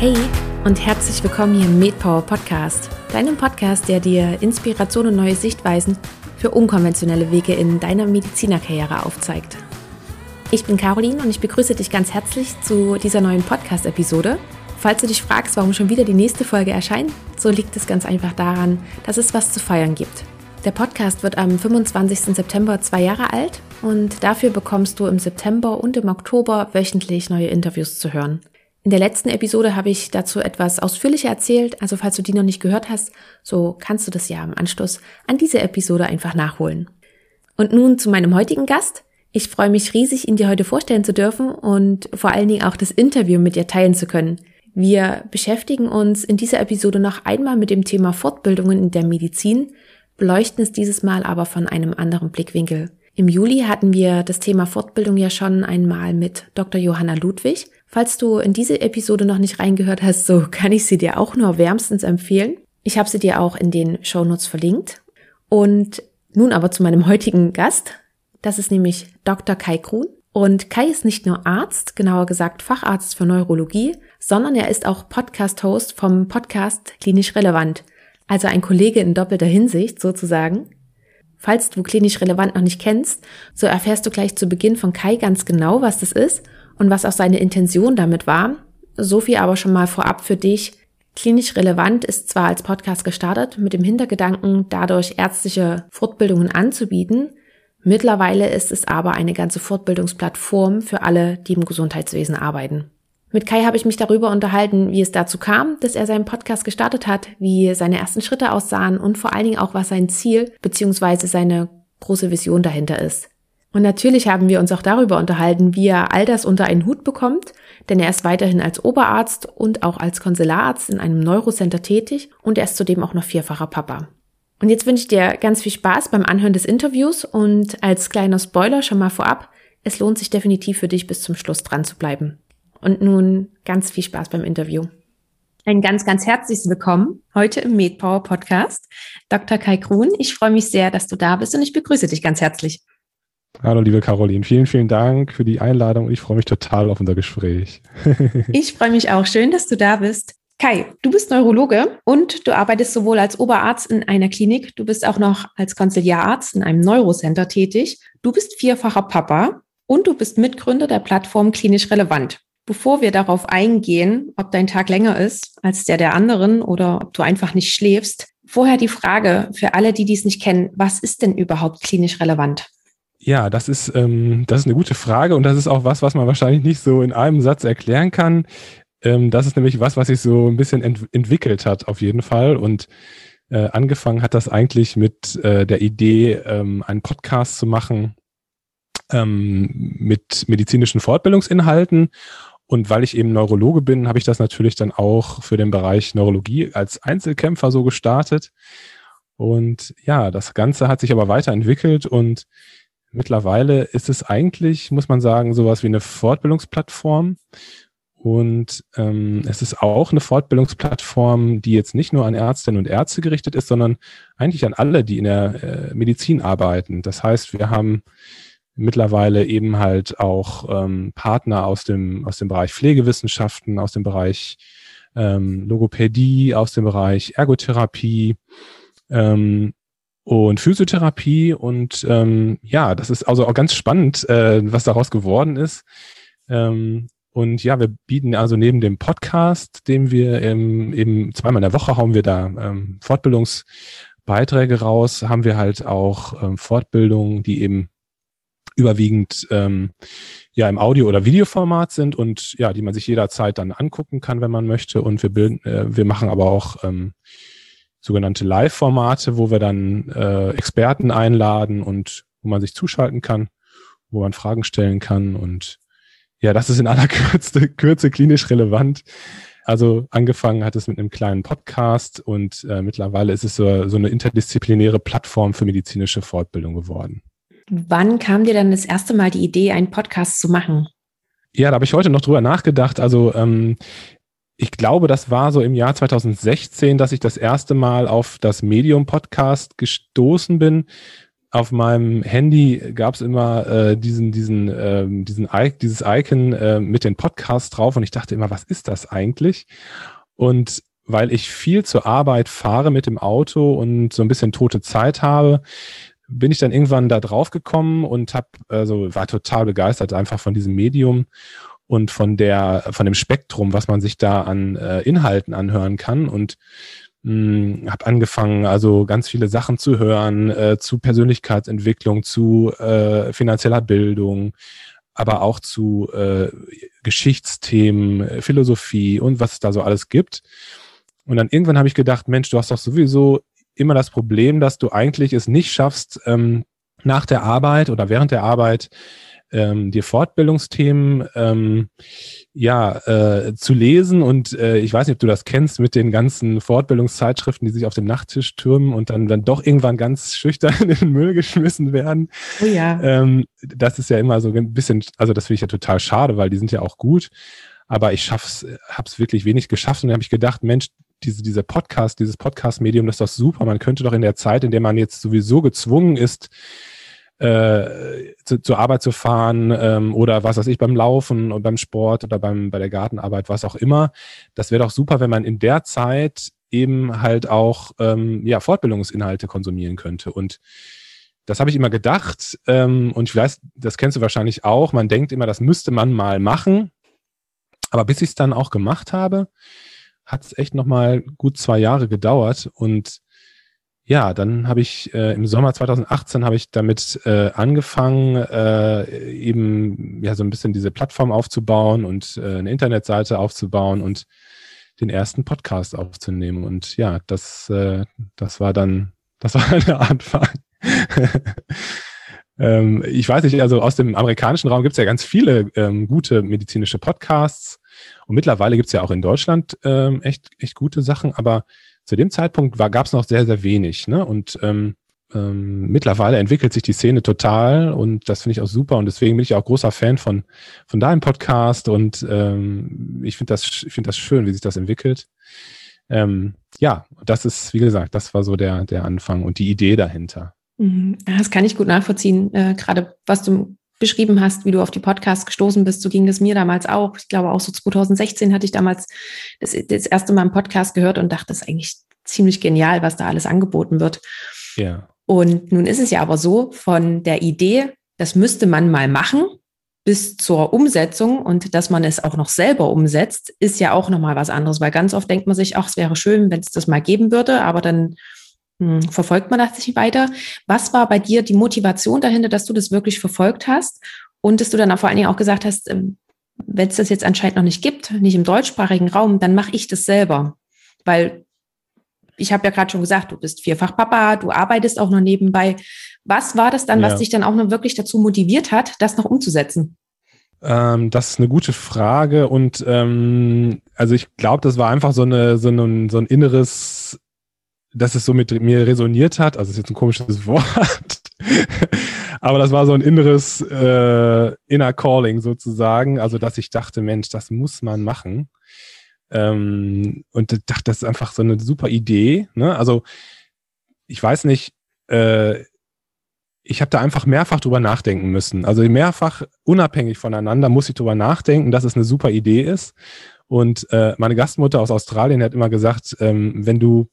Hey und herzlich willkommen hier im MedPower Podcast, deinem Podcast, der dir Inspiration und neue Sichtweisen für unkonventionelle Wege in deiner Medizinerkarriere aufzeigt. Ich bin Caroline und ich begrüße dich ganz herzlich zu dieser neuen Podcast-Episode. Falls du dich fragst, warum schon wieder die nächste Folge erscheint, so liegt es ganz einfach daran, dass es was zu feiern gibt. Der Podcast wird am 25. September zwei Jahre alt und dafür bekommst du im September und im Oktober wöchentlich neue Interviews zu hören. In der letzten Episode habe ich dazu etwas ausführlicher erzählt, also falls du die noch nicht gehört hast, so kannst du das ja im Anschluss an diese Episode einfach nachholen. Und nun zu meinem heutigen Gast. Ich freue mich riesig, ihn dir heute vorstellen zu dürfen und vor allen Dingen auch das Interview mit dir teilen zu können. Wir beschäftigen uns in dieser Episode noch einmal mit dem Thema Fortbildungen in der Medizin, beleuchten es dieses Mal aber von einem anderen Blickwinkel. Im Juli hatten wir das Thema Fortbildung ja schon einmal mit Dr. Johanna Ludwig Falls du in diese Episode noch nicht reingehört hast, so kann ich sie dir auch nur wärmstens empfehlen. Ich habe sie dir auch in den Shownotes verlinkt. Und nun aber zu meinem heutigen Gast. Das ist nämlich Dr. Kai Krun. Und Kai ist nicht nur Arzt, genauer gesagt Facharzt für Neurologie, sondern er ist auch Podcast-Host vom Podcast Klinisch Relevant. Also ein Kollege in doppelter Hinsicht sozusagen. Falls du klinisch relevant noch nicht kennst, so erfährst du gleich zu Beginn von Kai ganz genau, was das ist und was auch seine Intention damit war. So viel aber schon mal vorab für dich. Klinisch relevant ist zwar als Podcast gestartet mit dem Hintergedanken, dadurch ärztliche Fortbildungen anzubieten. Mittlerweile ist es aber eine ganze Fortbildungsplattform für alle, die im Gesundheitswesen arbeiten. Mit Kai habe ich mich darüber unterhalten, wie es dazu kam, dass er seinen Podcast gestartet hat, wie seine ersten Schritte aussahen und vor allen Dingen auch, was sein Ziel bzw. seine große Vision dahinter ist. Und natürlich haben wir uns auch darüber unterhalten, wie er all das unter einen Hut bekommt, denn er ist weiterhin als Oberarzt und auch als Konsulararzt in einem Neurocenter tätig und er ist zudem auch noch vierfacher Papa. Und jetzt wünsche ich dir ganz viel Spaß beim Anhören des Interviews und als kleiner Spoiler schon mal vorab, es lohnt sich definitiv für dich bis zum Schluss dran zu bleiben. Und nun ganz viel Spaß beim Interview. Ein ganz, ganz herzliches Willkommen heute im MedPower Podcast. Dr. Kai Krun, ich freue mich sehr, dass du da bist und ich begrüße dich ganz herzlich. Hallo, liebe Caroline. Vielen, vielen Dank für die Einladung. Ich freue mich total auf unser Gespräch. ich freue mich auch. Schön, dass du da bist. Kai, du bist Neurologe und du arbeitest sowohl als Oberarzt in einer Klinik, du bist auch noch als Konziliararzt in einem Neurocenter tätig. Du bist vierfacher Papa und du bist Mitgründer der Plattform Klinisch Relevant. Bevor wir darauf eingehen, ob dein Tag länger ist als der der anderen oder ob du einfach nicht schläfst, vorher die Frage für alle, die dies nicht kennen, was ist denn überhaupt klinisch relevant? Ja, das ist, ähm, das ist eine gute Frage und das ist auch was, was man wahrscheinlich nicht so in einem Satz erklären kann. Ähm, das ist nämlich was, was sich so ein bisschen ent entwickelt hat, auf jeden Fall. Und äh, angefangen hat das eigentlich mit äh, der Idee, ähm, einen Podcast zu machen ähm, mit medizinischen Fortbildungsinhalten. Und weil ich eben Neurologe bin, habe ich das natürlich dann auch für den Bereich Neurologie als Einzelkämpfer so gestartet. Und ja, das Ganze hat sich aber weiterentwickelt und Mittlerweile ist es eigentlich, muss man sagen, sowas wie eine Fortbildungsplattform. Und ähm, es ist auch eine Fortbildungsplattform, die jetzt nicht nur an Ärztinnen und Ärzte gerichtet ist, sondern eigentlich an alle, die in der äh, Medizin arbeiten. Das heißt, wir haben mittlerweile eben halt auch ähm, Partner aus dem, aus dem Bereich Pflegewissenschaften, aus dem Bereich ähm, Logopädie, aus dem Bereich Ergotherapie, ähm, und Physiotherapie. Und ähm, ja, das ist also auch ganz spannend, äh, was daraus geworden ist. Ähm, und ja, wir bieten also neben dem Podcast, den wir ähm, eben zweimal in der Woche hauen wir da ähm, Fortbildungsbeiträge raus, haben wir halt auch ähm, Fortbildungen, die eben überwiegend ähm, ja im Audio- oder Videoformat sind und ja, die man sich jederzeit dann angucken kann, wenn man möchte. Und wir bilden, äh, wir machen aber auch ähm, sogenannte Live-Formate, wo wir dann äh, Experten einladen und wo man sich zuschalten kann, wo man Fragen stellen kann. Und ja, das ist in aller Kürze, Kürze klinisch relevant. Also angefangen hat es mit einem kleinen Podcast und äh, mittlerweile ist es so, so eine interdisziplinäre Plattform für medizinische Fortbildung geworden. Wann kam dir dann das erste Mal die Idee, einen Podcast zu machen? Ja, da habe ich heute noch drüber nachgedacht. Also ähm, ich glaube, das war so im Jahr 2016, dass ich das erste Mal auf das Medium-Podcast gestoßen bin. auf meinem Handy gab es immer äh, diesen, diesen, ähm, diesen I dieses Icon äh, mit den Podcasts drauf und ich dachte immer, was ist das eigentlich? Und weil ich viel zur Arbeit fahre mit dem Auto und so ein bisschen tote Zeit habe, bin ich dann irgendwann da drauf gekommen und hab, also war total begeistert einfach von diesem Medium und von der, von dem Spektrum, was man sich da an äh, Inhalten anhören kann und hm, habe angefangen, also ganz viele Sachen zu hören, äh, zu Persönlichkeitsentwicklung, zu äh, finanzieller Bildung, aber auch zu äh, Geschichtsthemen, Philosophie und was es da so alles gibt. Und dann irgendwann habe ich gedacht, Mensch, du hast doch sowieso immer das Problem, dass du eigentlich es nicht schaffst, ähm, nach der Arbeit oder während der Arbeit ähm, dir Fortbildungsthemen ähm, ja äh, zu lesen und äh, ich weiß nicht, ob du das kennst mit den ganzen Fortbildungszeitschriften, die sich auf dem Nachttisch türmen und dann dann doch irgendwann ganz schüchtern in den Müll geschmissen werden. Oh ja. Ähm, das ist ja immer so ein bisschen, also das finde ich ja total schade, weil die sind ja auch gut. Aber ich schaff's, hab's wirklich wenig geschafft und dann habe ich gedacht, Mensch, diese, dieser Podcast, dieses Podcast-Medium, das ist doch super. Man könnte doch in der Zeit, in der man jetzt sowieso gezwungen ist, äh, zu, zur Arbeit zu fahren ähm, oder was weiß ich, beim Laufen und beim Sport oder beim, bei der Gartenarbeit, was auch immer. Das wäre doch super, wenn man in der Zeit eben halt auch ähm, ja, Fortbildungsinhalte konsumieren könnte. Und das habe ich immer gedacht ähm, und ich weiß, das kennst du wahrscheinlich auch. Man denkt immer, das müsste man mal machen. Aber bis ich es dann auch gemacht habe, hat es echt nochmal gut zwei Jahre gedauert und ja, dann habe ich äh, im Sommer 2018 habe ich damit äh, angefangen, äh, eben ja so ein bisschen diese Plattform aufzubauen und äh, eine Internetseite aufzubauen und den ersten Podcast aufzunehmen. Und ja, das, äh, das war dann, das war der Anfang. ähm, ich weiß nicht, also aus dem amerikanischen Raum gibt es ja ganz viele ähm, gute medizinische Podcasts. Und mittlerweile gibt es ja auch in Deutschland ähm, echt, echt gute Sachen, aber zu dem Zeitpunkt gab es noch sehr, sehr wenig. Ne? Und ähm, ähm, mittlerweile entwickelt sich die Szene total und das finde ich auch super und deswegen bin ich auch großer Fan von, von deinem Podcast und ähm, ich finde das, ich finde das schön, wie sich das entwickelt. Ähm, ja, das ist, wie gesagt, das war so der, der Anfang und die Idee dahinter. Mhm. Das kann ich gut nachvollziehen, äh, gerade was du beschrieben hast, wie du auf die Podcasts gestoßen bist. So ging das mir damals auch. Ich glaube, auch so 2016 hatte ich damals das, das erste Mal einen Podcast gehört und dachte, das ist eigentlich ziemlich genial, was da alles angeboten wird. Ja. Und nun ist es ja aber so, von der Idee, das müsste man mal machen, bis zur Umsetzung und dass man es auch noch selber umsetzt, ist ja auch nochmal was anderes, weil ganz oft denkt man sich, ach, es wäre schön, wenn es das mal geben würde, aber dann verfolgt man das nicht weiter. Was war bei dir die Motivation dahinter, dass du das wirklich verfolgt hast und dass du dann auch vor allen Dingen auch gesagt hast, ähm, wenn es das jetzt anscheinend noch nicht gibt, nicht im deutschsprachigen Raum, dann mache ich das selber. Weil ich habe ja gerade schon gesagt, du bist vierfach Papa, du arbeitest auch noch nebenbei. Was war das dann, ja. was dich dann auch noch wirklich dazu motiviert hat, das noch umzusetzen? Ähm, das ist eine gute Frage und ähm, also ich glaube, das war einfach so, eine, so, ein, so ein inneres dass es so mit mir resoniert hat. Also ist jetzt ein komisches Wort. Aber das war so ein inneres äh, Inner Calling sozusagen. Also, dass ich dachte, Mensch, das muss man machen. Ähm, und dachte, das ist einfach so eine super Idee. Ne? Also, ich weiß nicht, äh, ich habe da einfach mehrfach drüber nachdenken müssen. Also mehrfach unabhängig voneinander muss ich drüber nachdenken, dass es eine super Idee ist. Und äh, meine Gastmutter aus Australien hat immer gesagt, ähm, wenn du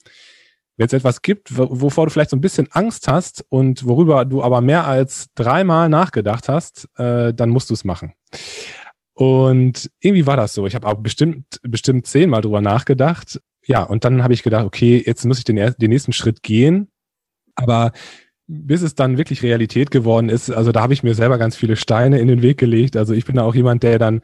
wenn es etwas gibt, wovor du vielleicht so ein bisschen Angst hast und worüber du aber mehr als dreimal nachgedacht hast, äh, dann musst du es machen. Und irgendwie war das so. Ich habe auch bestimmt, bestimmt zehnmal drüber nachgedacht. Ja, und dann habe ich gedacht, okay, jetzt muss ich den, den nächsten Schritt gehen. Aber bis es dann wirklich Realität geworden ist, also da habe ich mir selber ganz viele Steine in den Weg gelegt. Also ich bin da auch jemand, der dann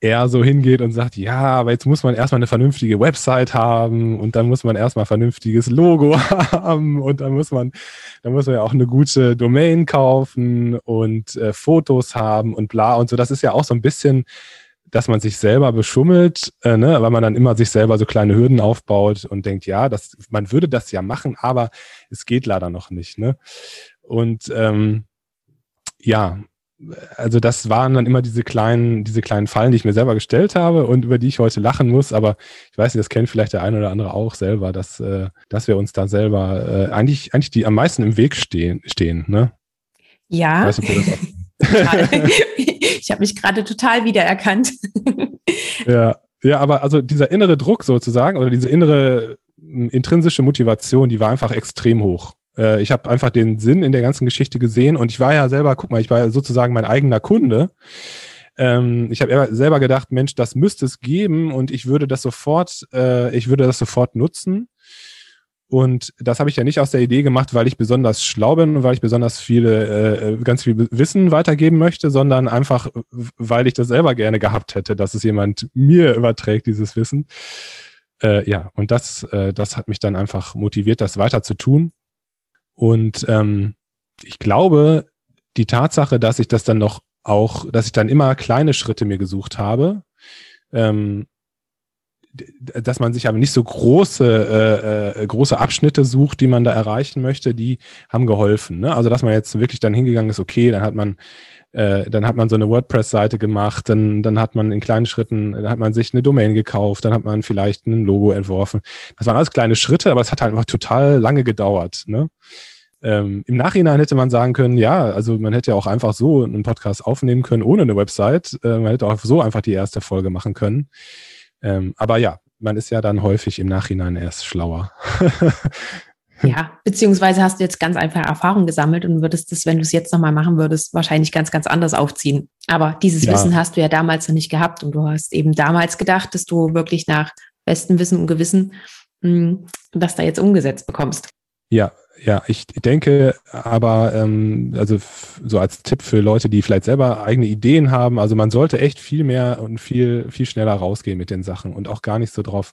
er so hingeht und sagt, ja, aber jetzt muss man erstmal eine vernünftige Website haben und dann muss man erstmal ein vernünftiges Logo haben und dann muss man, dann muss man ja auch eine gute Domain kaufen und äh, Fotos haben und bla und so. Das ist ja auch so ein bisschen, dass man sich selber beschummelt, äh, ne, weil man dann immer sich selber so kleine Hürden aufbaut und denkt, ja, das, man würde das ja machen, aber es geht leider noch nicht. Ne? Und ähm, ja, also das waren dann immer diese kleinen, diese kleinen Fallen, die ich mir selber gestellt habe und über die ich heute lachen muss. Aber ich weiß nicht, das kennt vielleicht der eine oder andere auch selber, dass, äh, dass wir uns da selber äh, eigentlich, eigentlich die am meisten im Weg stehen, stehen, ne? Ja. Ich, ich habe mich gerade total wiedererkannt. ja, ja, aber also dieser innere Druck sozusagen oder diese innere intrinsische Motivation, die war einfach extrem hoch. Äh, ich habe einfach den Sinn in der ganzen Geschichte gesehen und ich war ja selber, guck mal, ich war ja sozusagen mein eigener Kunde. Ähm, ich habe selber gedacht, Mensch, das müsste es geben und ich würde das sofort, äh, ich würde das sofort nutzen. Und das habe ich ja nicht aus der Idee gemacht, weil ich besonders schlau bin und weil ich besonders viele, äh, ganz viel Wissen weitergeben möchte, sondern einfach, weil ich das selber gerne gehabt hätte, dass es jemand mir überträgt, dieses Wissen. Äh, ja, und das, äh, das hat mich dann einfach motiviert, das weiter zu tun. Und ähm, ich glaube, die Tatsache, dass ich das dann noch auch, dass ich dann immer kleine Schritte mir gesucht habe, ähm, dass man sich aber nicht so große, äh, äh, große Abschnitte sucht, die man da erreichen möchte, die haben geholfen. Ne? Also dass man jetzt wirklich dann hingegangen ist, okay, dann hat man äh, dann hat man so eine WordPress-Seite gemacht, dann, dann hat man in kleinen Schritten, dann hat man sich eine Domain gekauft, dann hat man vielleicht ein Logo entworfen. Das waren alles kleine Schritte, aber es hat halt einfach total lange gedauert. Ne? Ähm, Im Nachhinein hätte man sagen können, ja, also man hätte ja auch einfach so einen Podcast aufnehmen können ohne eine Website. Äh, man hätte auch so einfach die erste Folge machen können. Ähm, aber ja, man ist ja dann häufig im Nachhinein erst schlauer. Ja, beziehungsweise hast du jetzt ganz einfach Erfahrung gesammelt und würdest das, wenn du es jetzt nochmal machen würdest, wahrscheinlich ganz, ganz anders aufziehen. Aber dieses ja. Wissen hast du ja damals noch nicht gehabt und du hast eben damals gedacht, dass du wirklich nach bestem Wissen und Gewissen mh, hm, das da jetzt umgesetzt bekommst. Ja, ja, ich denke aber, ähm, also so als Tipp für Leute, die vielleicht selber eigene Ideen haben, also man sollte echt viel mehr und viel, viel schneller rausgehen mit den Sachen und auch gar nicht so drauf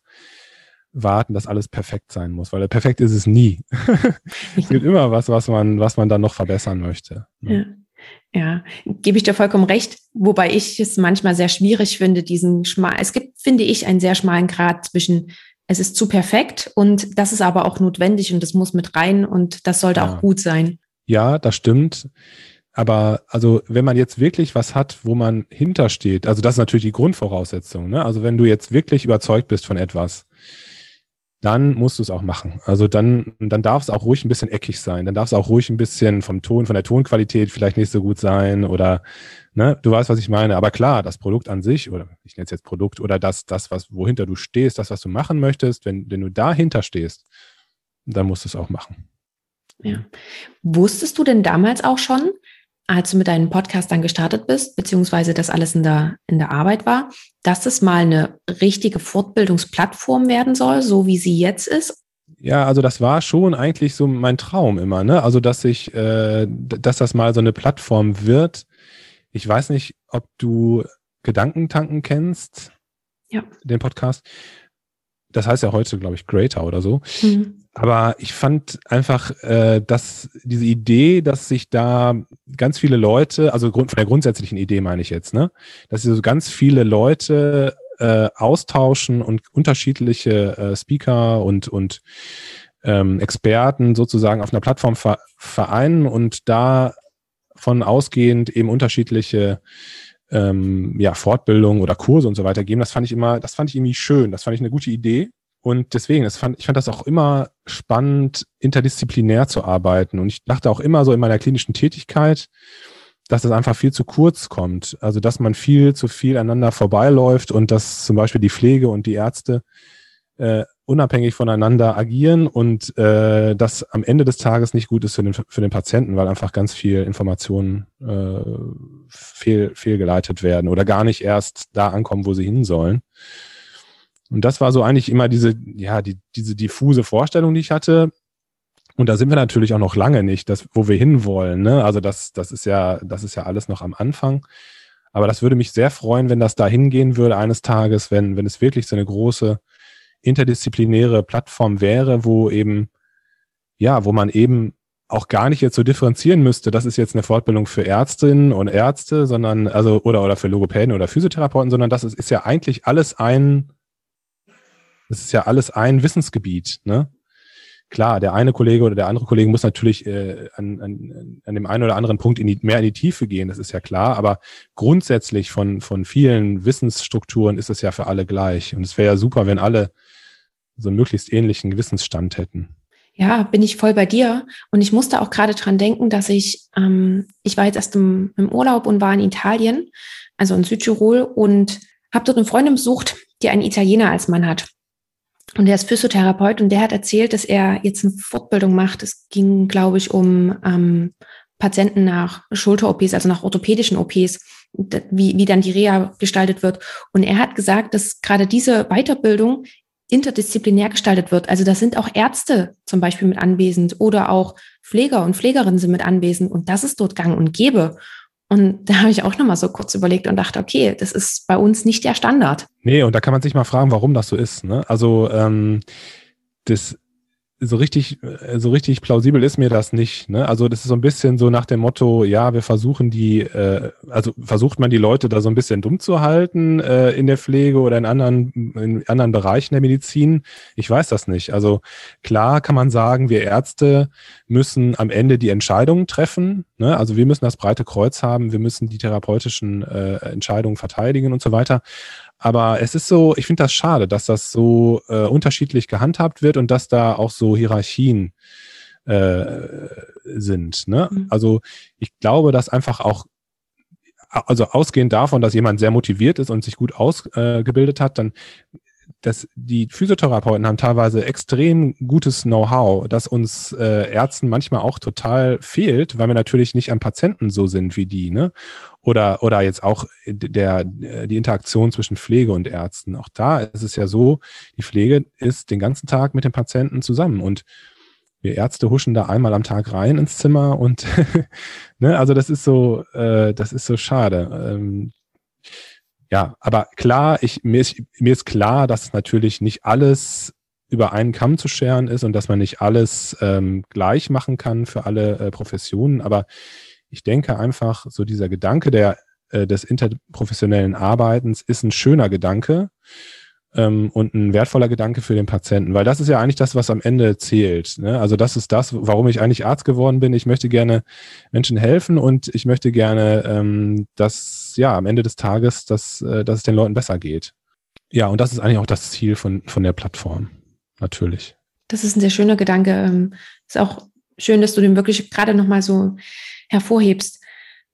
warten, dass alles perfekt sein muss, weil perfekt ist es nie. es gibt immer was, was man, was man dann noch verbessern möchte. Ne? Ja. ja, gebe ich dir vollkommen recht, wobei ich es manchmal sehr schwierig finde, diesen schmal, es gibt, finde ich, einen sehr schmalen Grad zwischen es ist zu perfekt und das ist aber auch notwendig und das muss mit rein und das sollte ja. auch gut sein. Ja, das stimmt. Aber also, wenn man jetzt wirklich was hat, wo man hintersteht, also das ist natürlich die Grundvoraussetzung. Ne? Also wenn du jetzt wirklich überzeugt bist von etwas, dann musst du es auch machen. Also dann, dann darf es auch ruhig ein bisschen eckig sein. Dann darf es auch ruhig ein bisschen vom Ton, von der Tonqualität vielleicht nicht so gut sein oder, ne, du weißt, was ich meine. Aber klar, das Produkt an sich, oder ich nenne es jetzt Produkt, oder das, das, was, wohinter du stehst, das, was du machen möchtest, wenn, wenn du dahinter stehst, dann musst du es auch machen. Ja. Wusstest du denn damals auch schon, als du mit deinem Podcast dann gestartet bist, beziehungsweise das alles in der, in der Arbeit war, dass es mal eine richtige Fortbildungsplattform werden soll, so wie sie jetzt ist? Ja, also das war schon eigentlich so mein Traum immer, ne? Also dass ich, äh, dass das mal so eine Plattform wird. Ich weiß nicht, ob du Gedankentanken kennst. Ja. Den Podcast. Das heißt ja heute, glaube ich, Greater oder so. Mhm. Aber ich fand einfach, äh, dass diese Idee, dass sich da ganz viele Leute, also von der grundsätzlichen Idee meine ich jetzt, ne, dass so ganz viele Leute äh, austauschen und unterschiedliche äh, Speaker und und ähm, Experten sozusagen auf einer Plattform ver vereinen und davon ausgehend eben unterschiedliche ähm, ja, Fortbildungen oder Kurse und so weiter geben. Das fand ich immer, das fand ich irgendwie schön. Das fand ich eine gute Idee. Und deswegen, das fand, ich fand das auch immer spannend, interdisziplinär zu arbeiten. Und ich dachte auch immer so in meiner klinischen Tätigkeit, dass das einfach viel zu kurz kommt. Also, dass man viel zu viel aneinander vorbeiläuft und dass zum Beispiel die Pflege und die Ärzte äh, unabhängig voneinander agieren und äh, das am Ende des Tages nicht gut ist für den, für den Patienten, weil einfach ganz viel Informationen äh, fehl, fehlgeleitet werden oder gar nicht erst da ankommen, wo sie hin sollen. Und das war so eigentlich immer diese, ja, die, diese diffuse Vorstellung, die ich hatte. Und da sind wir natürlich auch noch lange nicht, das, wo wir hinwollen. Ne? Also das, das ist ja, das ist ja alles noch am Anfang. Aber das würde mich sehr freuen, wenn das da hingehen würde eines Tages, wenn, wenn es wirklich so eine große interdisziplinäre Plattform wäre, wo eben, ja, wo man eben auch gar nicht jetzt so differenzieren müsste, das ist jetzt eine Fortbildung für Ärztinnen und Ärzte, sondern, also, oder, oder für Logopäden oder Physiotherapeuten, sondern das ist, ist ja eigentlich alles ein das ist ja alles ein Wissensgebiet. Ne? klar, der eine Kollege oder der andere Kollege muss natürlich äh, an, an, an dem einen oder anderen Punkt in die, mehr in die Tiefe gehen, das ist ja klar, aber grundsätzlich von, von vielen Wissensstrukturen ist es ja für alle gleich. Und es wäre ja super, wenn alle so einen möglichst ähnlichen Wissensstand hätten. Ja, bin ich voll bei dir. Und ich musste auch gerade dran denken, dass ich, ähm, ich war jetzt erst im, im Urlaub und war in Italien, also in Südtirol, und habe dort eine Freundin besucht, die einen Italiener als Mann hat. Und der ist Physiotherapeut und der hat erzählt, dass er jetzt eine Fortbildung macht. Es ging, glaube ich, um ähm, Patienten nach Schulter-OPs, also nach orthopädischen OPs, wie, wie dann die Reha gestaltet wird. Und er hat gesagt, dass gerade diese Weiterbildung interdisziplinär gestaltet wird. Also da sind auch Ärzte zum Beispiel mit anwesend oder auch Pfleger und Pflegerinnen sind mit anwesend und das ist dort gang und gäbe. Und da habe ich auch nochmal so kurz überlegt und dachte, okay, das ist bei uns nicht der Standard. Nee, und da kann man sich mal fragen, warum das so ist. Ne? Also ähm, das so richtig, äh, so richtig plausibel ist mir das nicht. Ne? Also das ist so ein bisschen so nach dem Motto, ja, wir versuchen die, äh, also versucht man die Leute da so ein bisschen dumm zu halten äh, in der Pflege oder in anderen, in anderen Bereichen der Medizin. Ich weiß das nicht. Also klar kann man sagen, wir Ärzte müssen am Ende die Entscheidungen treffen. Ne? Also wir müssen das breite Kreuz haben, wir müssen die therapeutischen äh, Entscheidungen verteidigen und so weiter. Aber es ist so, ich finde das schade, dass das so äh, unterschiedlich gehandhabt wird und dass da auch so Hierarchien äh, sind. Ne? Mhm. Also ich glaube, dass einfach auch, also ausgehend davon, dass jemand sehr motiviert ist und sich gut ausgebildet äh, hat, dann dass die Physiotherapeuten haben teilweise extrem gutes Know-how, das uns äh, Ärzten manchmal auch total fehlt, weil wir natürlich nicht am Patienten so sind wie die, ne? Oder, oder jetzt auch der, die Interaktion zwischen Pflege und Ärzten. Auch da ist es ja so, die Pflege ist den ganzen Tag mit dem Patienten zusammen und wir Ärzte huschen da einmal am Tag rein ins Zimmer und ne, also das ist so, äh, das ist so schade. Ähm, ja, aber klar, ich, mir, ist, mir ist klar, dass natürlich nicht alles über einen Kamm zu scheren ist und dass man nicht alles ähm, gleich machen kann für alle äh, Professionen. Aber ich denke einfach, so dieser Gedanke der, äh, des interprofessionellen Arbeitens ist ein schöner Gedanke ähm, und ein wertvoller Gedanke für den Patienten, weil das ist ja eigentlich das, was am Ende zählt. Ne? Also das ist das, warum ich eigentlich Arzt geworden bin. Ich möchte gerne Menschen helfen und ich möchte gerne, ähm, dass ja am Ende des Tages, dass, äh, dass es den Leuten besser geht. Ja, und das ist eigentlich auch das Ziel von, von der Plattform, natürlich. Das ist ein sehr schöner Gedanke. Ähm, ist auch schön, dass du den wirklich gerade nochmal so hervorhebst.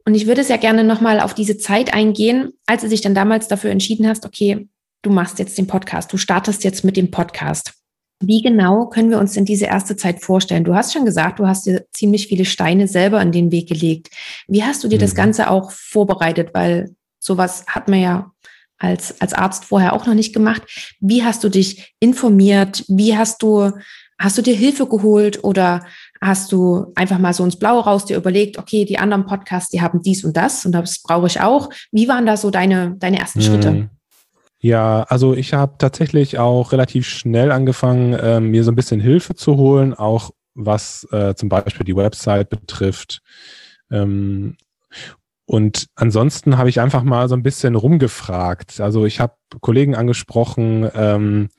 Und ich würde sehr gerne nochmal auf diese Zeit eingehen, als du dich dann damals dafür entschieden hast, okay, du machst jetzt den Podcast, du startest jetzt mit dem Podcast. Wie genau können wir uns denn diese erste Zeit vorstellen? Du hast schon gesagt, du hast dir ziemlich viele Steine selber in den Weg gelegt. Wie hast du dir mhm. das Ganze auch vorbereitet? Weil sowas hat man ja als, als Arzt vorher auch noch nicht gemacht. Wie hast du dich informiert? Wie hast du, hast du dir Hilfe geholt oder hast du einfach mal so ins Blaue raus dir überlegt, okay, die anderen Podcasts, die haben dies und das und das brauche ich auch. Wie waren da so deine, deine ersten. Schritte? Ja, also ich habe tatsächlich auch relativ schnell angefangen, äh, mir so ein bisschen Hilfe zu holen, auch was äh, zum Beispiel die Website betrifft. Ähm, und ansonsten habe ich einfach mal so ein bisschen rumgefragt. Also ich habe Kollegen angesprochen ähm,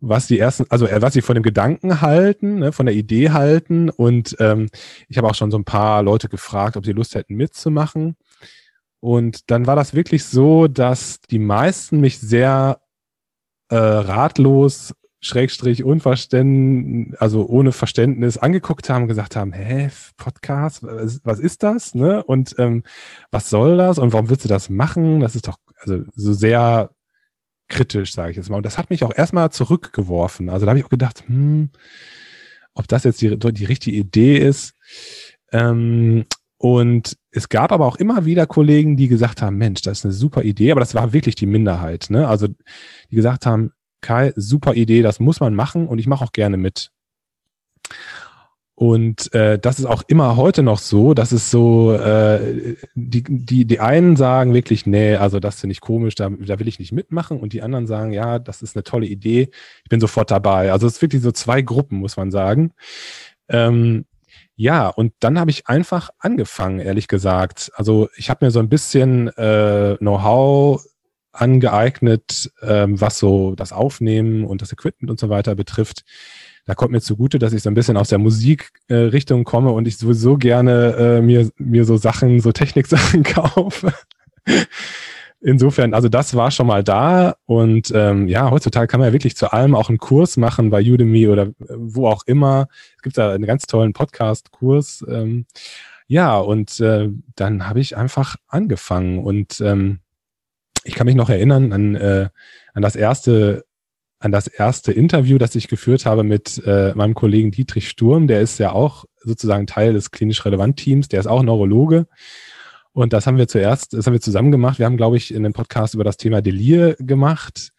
was die ersten, also äh, was sie von dem Gedanken halten, ne, von der Idee halten. Und ähm, ich habe auch schon so ein paar Leute gefragt, ob sie Lust hätten mitzumachen. Und dann war das wirklich so, dass die meisten mich sehr äh, ratlos, Schrägstrich, unverständnis, also ohne Verständnis angeguckt haben, gesagt haben, hä, Podcast, was, was ist das? Ne? Und ähm, was soll das? Und warum willst du das machen? Das ist doch also so sehr kritisch, sage ich jetzt mal. Und das hat mich auch erstmal zurückgeworfen. Also da habe ich auch gedacht, hm, ob das jetzt die, die richtige Idee ist. Ähm, und es gab aber auch immer wieder Kollegen, die gesagt haben, Mensch, das ist eine super Idee, aber das war wirklich die Minderheit. Ne? Also die gesagt haben, Kai, super Idee, das muss man machen und ich mache auch gerne mit. Und äh, das ist auch immer heute noch so, dass es so, äh, die, die, die einen sagen wirklich, nee, also das finde ich komisch, da, da will ich nicht mitmachen. Und die anderen sagen, ja, das ist eine tolle Idee, ich bin sofort dabei. Also es ist wirklich so zwei Gruppen, muss man sagen. Ähm, ja, und dann habe ich einfach angefangen, ehrlich gesagt. Also ich habe mir so ein bisschen äh, Know-how angeeignet, ähm, was so das Aufnehmen und das Equipment und so weiter betrifft da kommt mir zugute, dass ich so ein bisschen aus der Musikrichtung äh, komme und ich sowieso gerne äh, mir, mir so Sachen, so Techniksachen kaufe. Insofern, also das war schon mal da und ähm, ja, heutzutage kann man ja wirklich zu allem auch einen Kurs machen bei Udemy oder äh, wo auch immer. Es gibt da einen ganz tollen Podcast-Kurs. Ähm, ja, und äh, dann habe ich einfach angefangen und ähm, ich kann mich noch erinnern an, äh, an das erste an das erste Interview, das ich geführt habe mit äh, meinem Kollegen Dietrich Sturm. Der ist ja auch sozusagen Teil des klinisch relevant Teams. Der ist auch Neurologe. Und das haben wir zuerst, das haben wir zusammen gemacht. Wir haben, glaube ich, in einem Podcast über das Thema Delir gemacht.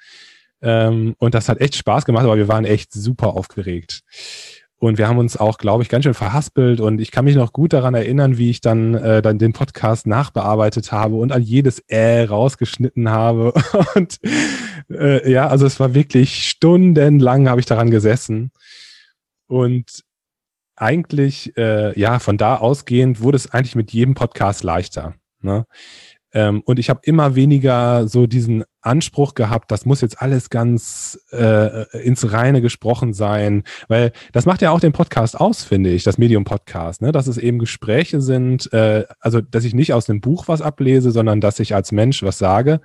Ähm, und das hat echt Spaß gemacht, aber wir waren echt super aufgeregt. Und wir haben uns auch, glaube ich, ganz schön verhaspelt. Und ich kann mich noch gut daran erinnern, wie ich dann, äh, dann den Podcast nachbearbeitet habe und an jedes Äh rausgeschnitten habe. Und äh, ja, also es war wirklich stundenlang habe ich daran gesessen. Und eigentlich, äh, ja, von da ausgehend wurde es eigentlich mit jedem Podcast leichter. Ne? Ähm, und ich habe immer weniger so diesen Anspruch gehabt, das muss jetzt alles ganz äh, ins Reine gesprochen sein, weil das macht ja auch den Podcast aus, finde ich, das Medium-Podcast, ne? dass es eben Gespräche sind, äh, also dass ich nicht aus einem Buch was ablese, sondern dass ich als Mensch was sage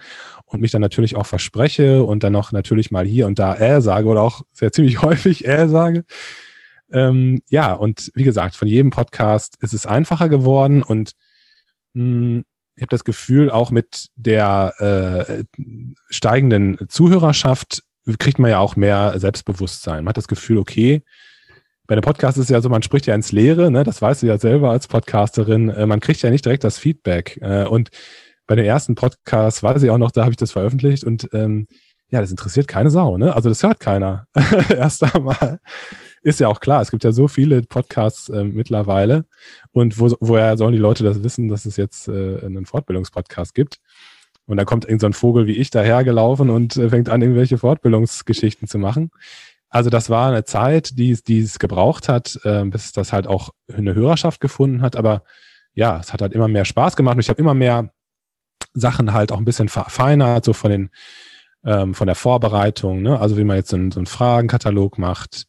und mich dann natürlich auch verspreche und dann noch natürlich mal hier und da äh sage oder auch sehr ziemlich häufig äh sage. Ähm, ja, und wie gesagt, von jedem Podcast ist es einfacher geworden und mh, hm, ich habe das Gefühl, auch mit der äh, steigenden Zuhörerschaft kriegt man ja auch mehr Selbstbewusstsein. Man hat das Gefühl, okay, bei einem Podcast ist es ja so, man spricht ja ins Leere, ne? das weißt du ja selber als Podcasterin, äh, man kriegt ja nicht direkt das Feedback. Äh, und bei den ersten Podcasts weiß ich auch noch, da habe ich das veröffentlicht und ähm, ja, das interessiert keine Sau, ne? Also das hört keiner. Erst einmal ist ja auch klar, es gibt ja so viele Podcasts äh, mittlerweile. Und wo, woher sollen die Leute das wissen, dass es jetzt äh, einen Fortbildungspodcast gibt? Und dann kommt irgend so ein Vogel wie ich dahergelaufen und äh, fängt an, irgendwelche Fortbildungsgeschichten zu machen. Also das war eine Zeit, die, die es gebraucht hat, äh, bis das halt auch eine Hörerschaft gefunden hat. Aber ja, es hat halt immer mehr Spaß gemacht und ich habe immer mehr Sachen halt auch ein bisschen verfeinert, so von den ähm, von der Vorbereitung, ne? also wie man jetzt so einen, so einen Fragenkatalog macht,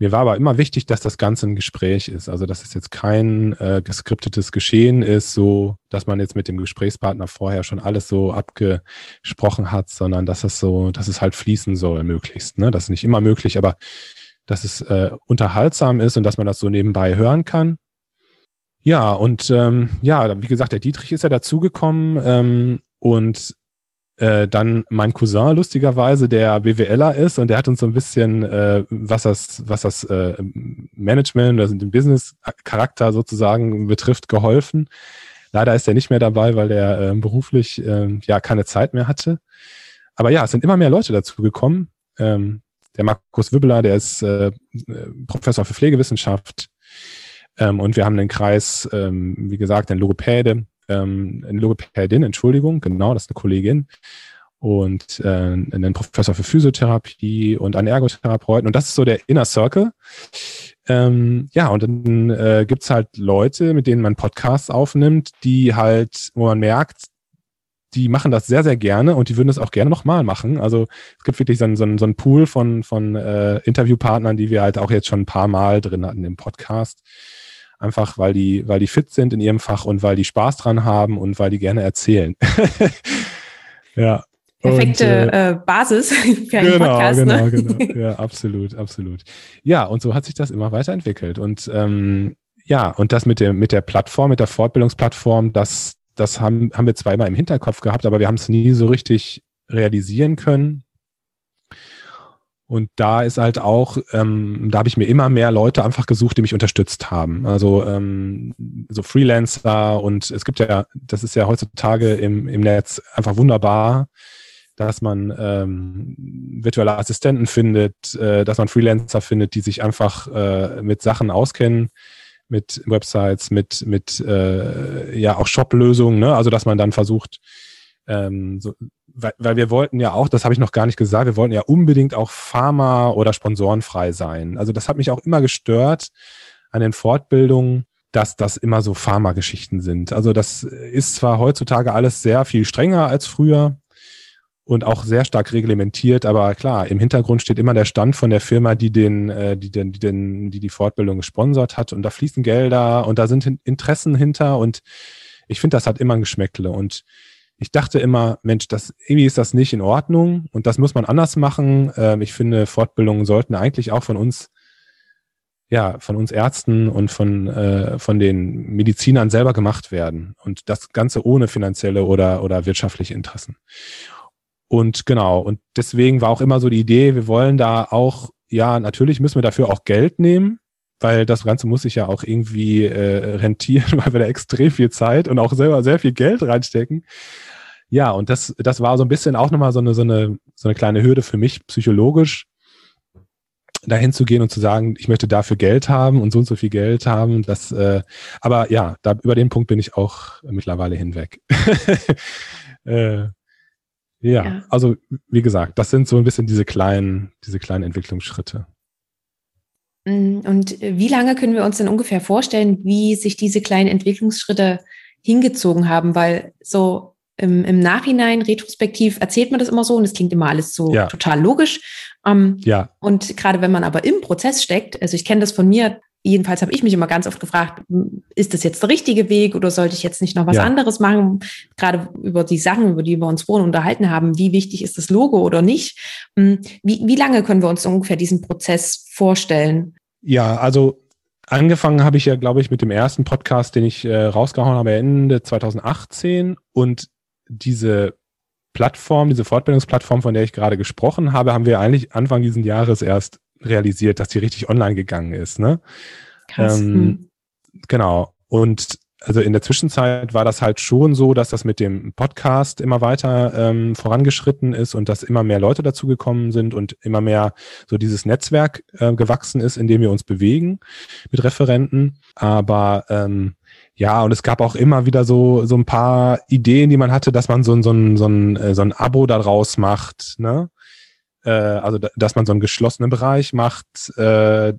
mir war aber immer wichtig, dass das Ganze ein Gespräch ist. Also, dass es jetzt kein äh, geskriptetes Geschehen ist, so, dass man jetzt mit dem Gesprächspartner vorher schon alles so abgesprochen hat, sondern dass es so, dass es halt fließen soll, möglichst. Ne? Das ist nicht immer möglich, aber dass es äh, unterhaltsam ist und dass man das so nebenbei hören kann. Ja, und ähm, ja, wie gesagt, der Dietrich ist ja dazugekommen ähm, und äh, dann mein Cousin lustigerweise, der BWLer ist und der hat uns so ein bisschen, äh, was das, was das äh, Management, also den Business-Charakter sozusagen betrifft, geholfen. Leider ist er nicht mehr dabei, weil er äh, beruflich äh, ja keine Zeit mehr hatte. Aber ja, es sind immer mehr Leute dazu gekommen. Ähm, der Markus Wübbeler, der ist äh, Professor für Pflegewissenschaft. Ähm, und wir haben den Kreis, ähm, wie gesagt, ein Logopäde, ähm, eine Logopädin, Entschuldigung, genau, das ist eine Kollegin und äh, einen Professor für Physiotherapie und einen Ergotherapeuten. Und das ist so der Inner Circle. Ähm, ja, und dann äh, gibt halt Leute, mit denen man Podcasts aufnimmt, die halt, wo man merkt, die machen das sehr, sehr gerne und die würden das auch gerne nochmal machen. Also es gibt wirklich so einen, so einen, so einen Pool von, von äh, Interviewpartnern, die wir halt auch jetzt schon ein paar Mal drin hatten im Podcast. Einfach weil die, weil die fit sind in ihrem Fach und weil die Spaß dran haben und weil die gerne erzählen. ja. Perfekte und, äh, äh, Basis für einen genau, Podcast. Genau, ne? genau. Ja, absolut, absolut. Ja, und so hat sich das immer weiterentwickelt. Und ähm, ja, und das mit der, mit der Plattform, mit der Fortbildungsplattform, das, das haben, haben wir immer im Hinterkopf gehabt, aber wir haben es nie so richtig realisieren können. Und da ist halt auch, ähm, da habe ich mir immer mehr Leute einfach gesucht, die mich unterstützt haben. Also ähm, so Freelancer und es gibt ja, das ist ja heutzutage im, im Netz einfach wunderbar, dass man ähm, virtuelle Assistenten findet, äh, dass man Freelancer findet, die sich einfach äh, mit Sachen auskennen, mit Websites, mit, mit äh, ja auch Shop-Lösungen, ne? Also dass man dann versucht, ähm, so, weil, weil wir wollten ja auch, das habe ich noch gar nicht gesagt, wir wollten ja unbedingt auch Pharma- oder sponsorenfrei sein. Also das hat mich auch immer gestört an den Fortbildungen, dass das immer so Pharma-Geschichten sind. Also das ist zwar heutzutage alles sehr viel strenger als früher. und auch sehr stark reglementiert. Aber klar, im Hintergrund steht immer der Stand von der Firma, die den, äh, die den, die den, die die Fortbildung gesponsert hat. Und da fließen Gelder und da sind Interessen hinter. Und ich finde, das hat immer ein Geschmäckle. Und ich dachte immer, Mensch, das irgendwie ist das nicht in Ordnung und das muss man anders machen. Ähm, ich finde, Fortbildungen sollten eigentlich auch von uns ja, von uns Ärzten und von, äh, von den Medizinern selber gemacht werden. Und das Ganze ohne finanzielle oder, oder wirtschaftliche Interessen. Und genau, und deswegen war auch immer so die Idee, wir wollen da auch, ja, natürlich müssen wir dafür auch Geld nehmen, weil das Ganze muss sich ja auch irgendwie äh, rentieren, weil wir da extrem viel Zeit und auch selber sehr viel Geld reinstecken. Ja, und das, das war so ein bisschen auch nochmal so eine, so eine, so eine kleine Hürde für mich psychologisch, dahin zu gehen und zu sagen, ich möchte dafür Geld haben und so und so viel Geld haben. Das, äh, aber ja, da, über den Punkt bin ich auch mittlerweile hinweg. äh, ja, ja, also wie gesagt, das sind so ein bisschen diese kleinen, diese kleinen Entwicklungsschritte. Mm, und wie lange können wir uns denn ungefähr vorstellen, wie sich diese kleinen Entwicklungsschritte hingezogen haben? Weil so im, im Nachhinein, retrospektiv, erzählt man das immer so und es klingt immer alles so ja. total logisch. Ähm, ja. Und gerade wenn man aber im Prozess steckt, also ich kenne das von mir, jedenfalls habe ich mich immer ganz oft gefragt, ist das jetzt der richtige Weg oder sollte ich jetzt nicht noch was ja. anderes machen? Gerade über die Sachen, über die wir uns vorhin unterhalten haben, wie wichtig ist das Logo oder nicht? Hm, wie, wie lange können wir uns ungefähr diesen Prozess vorstellen? Ja, also angefangen habe ich ja, glaube ich, mit dem ersten Podcast, den ich äh, rausgehauen habe, Ende 2018 und diese Plattform, diese Fortbildungsplattform, von der ich gerade gesprochen habe, haben wir eigentlich Anfang dieses Jahres erst realisiert, dass die richtig online gegangen ist. Ne? Krass. Ähm, hm. Genau. Und also in der Zwischenzeit war das halt schon so, dass das mit dem Podcast immer weiter ähm, vorangeschritten ist und dass immer mehr Leute dazugekommen sind und immer mehr so dieses Netzwerk äh, gewachsen ist, in dem wir uns bewegen mit Referenten. Aber ähm, ja, und es gab auch immer wieder so, so ein paar Ideen, die man hatte, dass man so, ein so, ein, so, ein, äh, so ein Abo daraus macht, ne? Äh, also, dass man so einen geschlossenen Bereich macht. Äh,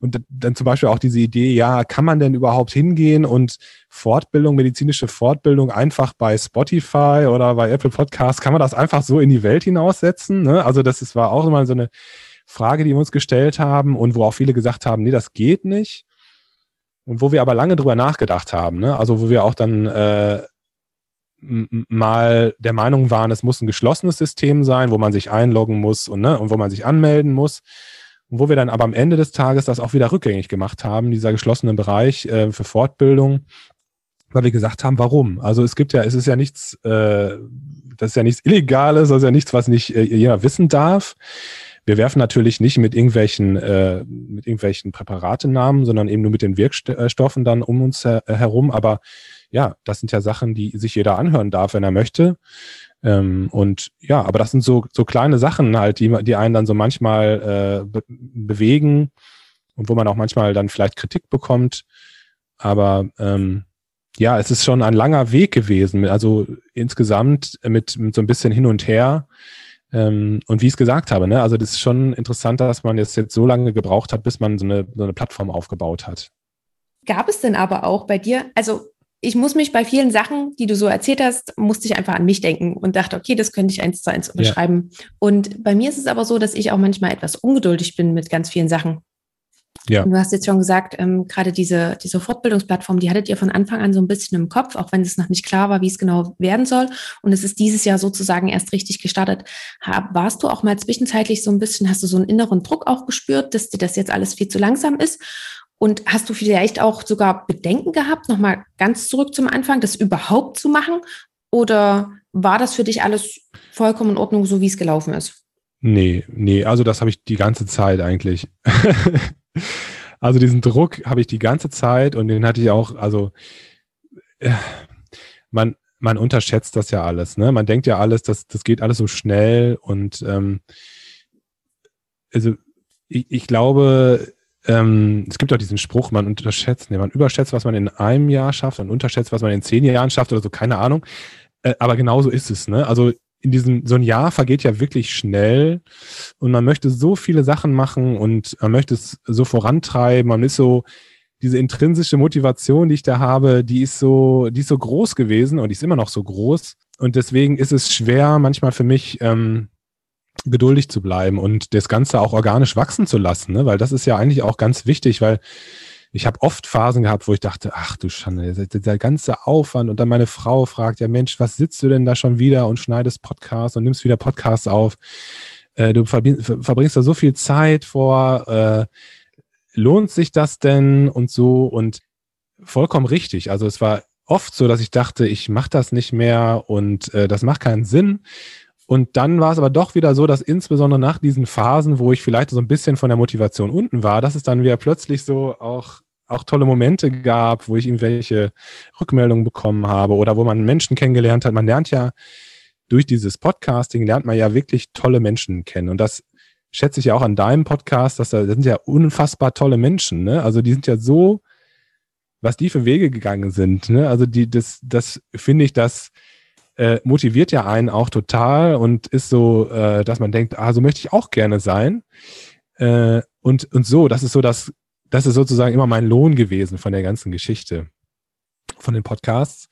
und dann zum Beispiel auch diese Idee, ja, kann man denn überhaupt hingehen und Fortbildung, medizinische Fortbildung einfach bei Spotify oder bei Apple Podcasts, kann man das einfach so in die Welt hinaussetzen? Ne? Also das ist, war auch immer so eine Frage, die wir uns gestellt haben und wo auch viele gesagt haben, nee, das geht nicht. Und wo wir aber lange drüber nachgedacht haben, ne? also wo wir auch dann äh, mal der Meinung waren, es muss ein geschlossenes System sein, wo man sich einloggen muss und, ne, und wo man sich anmelden muss. Und wo wir dann aber am Ende des Tages das auch wieder rückgängig gemacht haben, dieser geschlossene Bereich äh, für Fortbildung, weil wir gesagt haben, warum? Also es gibt ja, es ist ja nichts, äh, das ist ja nichts Illegales, das ist ja nichts, was nicht äh, jeder wissen darf. Wir werfen natürlich nicht mit irgendwelchen, äh, mit irgendwelchen Präparatenamen, sondern eben nur mit den Wirkstoffen dann um uns her herum. Aber ja, das sind ja Sachen, die sich jeder anhören darf, wenn er möchte. Ähm, und ja, aber das sind so, so kleine Sachen halt, die, die einen dann so manchmal äh, be bewegen und wo man auch manchmal dann vielleicht Kritik bekommt. Aber ähm, ja, es ist schon ein langer Weg gewesen. Also insgesamt mit, mit so ein bisschen hin und her. Ähm, und wie ich es gesagt habe, ne, also das ist schon interessant, dass man jetzt, jetzt so lange gebraucht hat, bis man so eine, so eine Plattform aufgebaut hat. Gab es denn aber auch bei dir, also ich muss mich bei vielen Sachen, die du so erzählt hast, musste ich einfach an mich denken und dachte, okay, das könnte ich eins zu eins unterschreiben. Ja. Und bei mir ist es aber so, dass ich auch manchmal etwas ungeduldig bin mit ganz vielen Sachen. Ja. Und du hast jetzt schon gesagt, ähm, gerade diese, diese Fortbildungsplattform, die hattet ihr von Anfang an so ein bisschen im Kopf, auch wenn es noch nicht klar war, wie es genau werden soll. Und es ist dieses Jahr sozusagen erst richtig gestartet. warst du auch mal zwischenzeitlich so ein bisschen, hast du so einen inneren Druck auch gespürt, dass dir das jetzt alles viel zu langsam ist? Und hast du vielleicht auch sogar Bedenken gehabt, nochmal ganz zurück zum Anfang, das überhaupt zu machen? Oder war das für dich alles vollkommen in Ordnung, so wie es gelaufen ist? Nee, nee, also das habe ich die ganze Zeit eigentlich. also diesen Druck habe ich die ganze Zeit und den hatte ich auch, also äh, man, man unterschätzt das ja alles, ne? Man denkt ja alles, das, das geht alles so schnell und ähm, also ich, ich glaube, ähm, es gibt auch diesen Spruch, man unterschätzt, nee, man überschätzt, was man in einem Jahr schafft und unterschätzt, was man in zehn Jahren schafft oder so, keine Ahnung. Äh, aber genauso ist es, ne? Also in diesem, so ein Jahr vergeht ja wirklich schnell und man möchte so viele Sachen machen und man möchte es so vorantreiben, man ist so, diese intrinsische Motivation, die ich da habe, die ist so, die ist so groß gewesen und die ist immer noch so groß. Und deswegen ist es schwer, manchmal für mich, ähm, geduldig zu bleiben und das Ganze auch organisch wachsen zu lassen, ne? weil das ist ja eigentlich auch ganz wichtig, weil ich habe oft Phasen gehabt, wo ich dachte, ach du Schande, der ganze Aufwand und dann meine Frau fragt, ja Mensch, was sitzt du denn da schon wieder und schneidest Podcasts und nimmst wieder Podcasts auf? Äh, du verbringst da so viel Zeit vor, äh, lohnt sich das denn und so und vollkommen richtig. Also es war oft so, dass ich dachte, ich mache das nicht mehr und äh, das macht keinen Sinn. Und dann war es aber doch wieder so, dass insbesondere nach diesen Phasen, wo ich vielleicht so ein bisschen von der Motivation unten war, dass es dann wieder plötzlich so auch, auch tolle Momente gab, wo ich irgendwelche Rückmeldungen bekommen habe oder wo man Menschen kennengelernt hat. Man lernt ja durch dieses Podcasting, lernt man ja wirklich tolle Menschen kennen. Und das schätze ich ja auch an deinem Podcast, dass da das sind ja unfassbar tolle Menschen. Ne? Also die sind ja so, was die für Wege gegangen sind. Ne? Also die, das, das finde ich, dass äh, motiviert ja einen auch total und ist so, äh, dass man denkt, ah, so möchte ich auch gerne sein. Äh, und, und so, das ist so das, das ist sozusagen immer mein Lohn gewesen von der ganzen Geschichte, von den Podcasts.